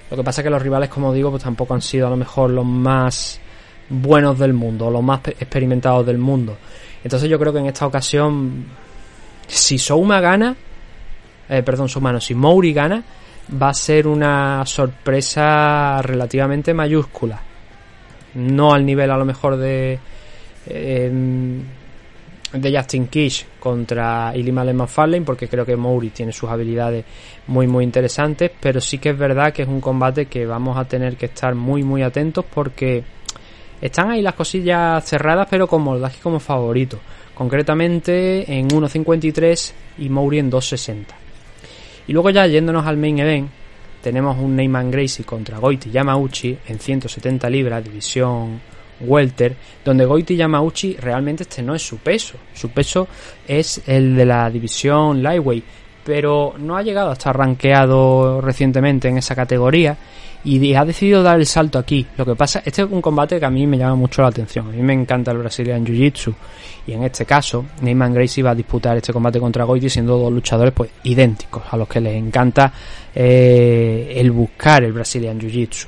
Speaker 2: Lo que pasa es que los rivales, como digo, pues tampoco han sido a lo mejor los más buenos del mundo, los más pe- experimentados del mundo. Entonces yo creo que en esta ocasión, si Souma gana, eh, perdón, Souma no, si Mouri gana, va a ser una sorpresa relativamente mayúscula. No al nivel a lo mejor de... eh, de Justin Kish contra Ilima McFarlane porque creo que Mowry tiene sus habilidades muy muy interesantes pero sí que es verdad que es un combate que vamos a tener que estar muy muy atentos porque están ahí las cosillas cerradas pero con Moldavski como favorito concretamente en 1.53 y Mowry en 2.60 y luego ya yéndonos al main event tenemos un Neyman Gracie contra Goiti Yamauchi en 170 libras división welter, donde Goiti Yamauchi realmente este no es su peso, su peso es el de la división lightweight, pero no ha llegado a estar rankeado recientemente en esa categoría y ha decidido dar el salto aquí. Lo que pasa, este es un combate que a mí me llama mucho la atención. A mí me encanta el Brazilian Jiu-Jitsu y en este caso Neyman Gracie va a disputar este combate contra Goiti siendo dos luchadores pues idénticos a los que les encanta eh, el buscar el Brazilian Jiu-Jitsu.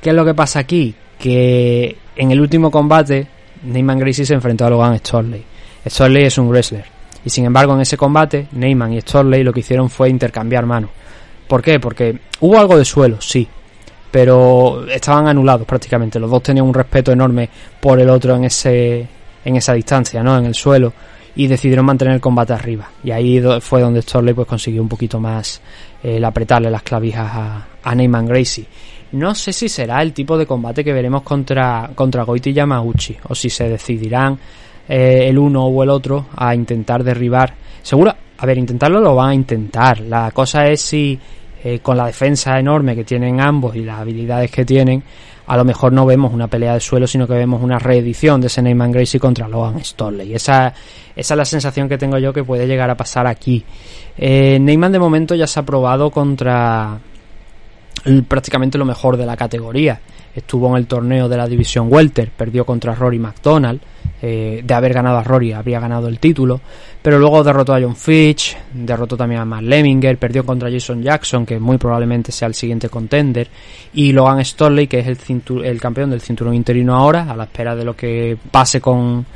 Speaker 2: ¿Qué es lo que pasa aquí? Que en el último combate, Neyman Gracie se enfrentó a Logan Storley. Storley es un wrestler. Y sin embargo, en ese combate, Neyman y Storley lo que hicieron fue intercambiar manos. ¿Por qué? Porque hubo algo de suelo, sí. Pero estaban anulados prácticamente. Los dos tenían un respeto enorme por el otro en ese en esa distancia, ¿no? En el suelo. Y decidieron mantener el combate arriba. Y ahí fue donde Storley pues consiguió un poquito más el apretarle las clavijas a, a Neyman Gracie. No sé si será el tipo de combate que veremos contra, contra Goiti Yamauchi o si se decidirán eh, el uno o el otro a intentar derribar. Seguro, a ver, intentarlo lo van a intentar. La cosa es si eh, con la defensa enorme que tienen ambos y las habilidades que tienen, a lo mejor no vemos una pelea de suelo, sino que vemos una reedición de ese Neyman Gracie contra Logan Storley. Esa, esa es la sensación que tengo yo que puede llegar a pasar aquí. Eh, Neyman de momento ya se ha probado contra prácticamente lo mejor de la categoría. Estuvo en el torneo de la división Welter, perdió contra Rory McDonald. Eh, de haber ganado a Rory habría ganado el título, pero luego derrotó a John Fitch, derrotó también a Matt Lemminger, perdió contra Jason Jackson, que muy probablemente sea el siguiente contender, y Logan Storley, que es el, el campeón del cinturón interino ahora, a la espera de lo que pase con,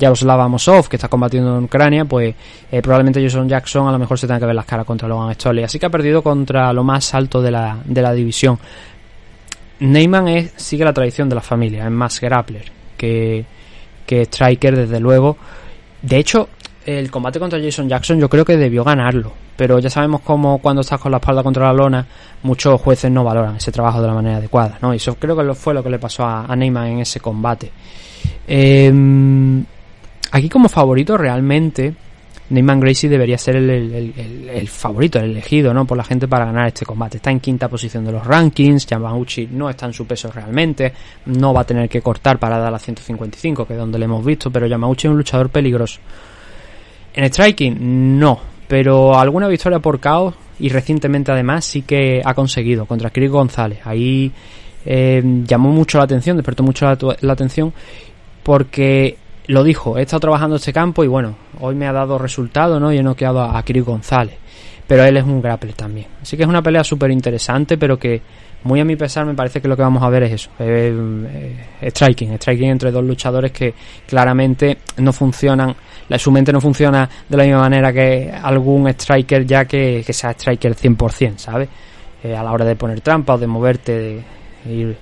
Speaker 2: Yaroslav Amosov, que está combatiendo en Ucrania, pues eh, probablemente Jason Jackson a lo mejor se tenga que ver las caras contra Logan Storley. Así que ha perdido contra lo más alto de la, de la división. Neyman sigue la tradición de la familia, es más grappler que, que striker, desde luego. De hecho, el combate contra Jason Jackson yo creo que debió ganarlo, pero ya sabemos cómo cuando estás con la espalda contra la lona, muchos jueces no valoran ese trabajo de la manera adecuada, ¿no? Y eso creo que fue lo que le pasó a, a Neyman en ese combate. Eh, Aquí como favorito realmente Neyman Gracie debería ser el, favorito, el elegido, ¿no? Por la gente para ganar este combate. Está en quinta posición de los rankings. Yamauchi no está en su peso realmente. No va a tener que cortar para dar a 155, que es donde le hemos visto. Pero Yamauchi es un luchador peligroso. En striking, no. Pero alguna victoria por caos y recientemente además sí que ha conseguido contra Chris González. Ahí eh, llamó mucho la atención, despertó mucho la atención porque lo dijo, he estado trabajando este campo y bueno, hoy me ha dado resultado, ¿no? Y he noqueado a, a Chris González. Pero él es un grappler también. Así que es una pelea súper interesante, pero que muy a mi pesar me parece que lo que vamos a ver es eso. Striking, striking entre dos luchadores que claramente no funcionan, la, su mente no funciona de la misma manera que algún striker ya que, que sea striker 100%, ¿sabes? Eh, a la hora de poner trampa o de moverte, de ir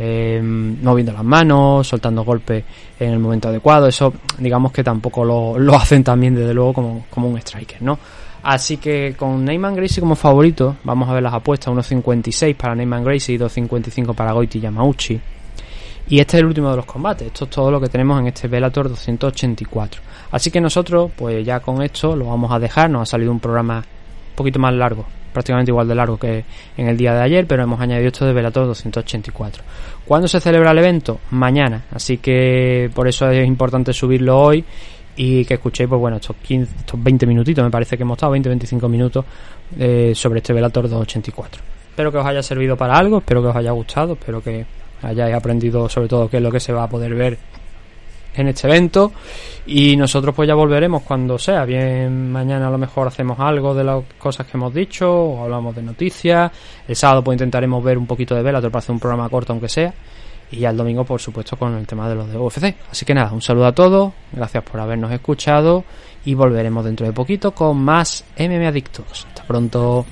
Speaker 2: eh, moviendo las manos, soltando golpes en el momento adecuado. Eso, digamos que tampoco lo, hacen también, desde luego, como, como un striker, ¿no? Así que con Neyman Gracie como favorito, vamos a ver las apuestas: 1.56 para Neyman Gracie y 2.55 para Goiti Yamauchi. Y este es el último de los combates. Esto es todo lo que tenemos en este Velator 284. Así que nosotros, pues ya con esto lo vamos a dejar. Nos ha salido un programa un poquito más largo prácticamente igual de largo que en el día de ayer, pero hemos añadido esto de Velator 284. ¿Cuándo se celebra el evento? Mañana, así que por eso es importante subirlo hoy y que escuchéis, pues bueno, estos, 15, estos 20 minutitos, me parece que hemos estado 20-25 minutos eh, sobre este Velator 284. Espero que os haya servido para algo, espero que os haya gustado, espero que hayáis aprendido sobre todo qué es lo que se va a poder ver en este evento. Y nosotros pues ya volveremos cuando sea. Bien mañana a lo mejor hacemos algo de las cosas que hemos dicho o hablamos de noticias. El sábado pues intentaremos ver un poquito de vela para hacer un programa corto aunque sea. Y ya el domingo por supuesto con el tema de los de UFC así que nada un saludo a todos. Gracias por habernos escuchado. Y volveremos dentro de poquito con más MM Adictos. Hasta pronto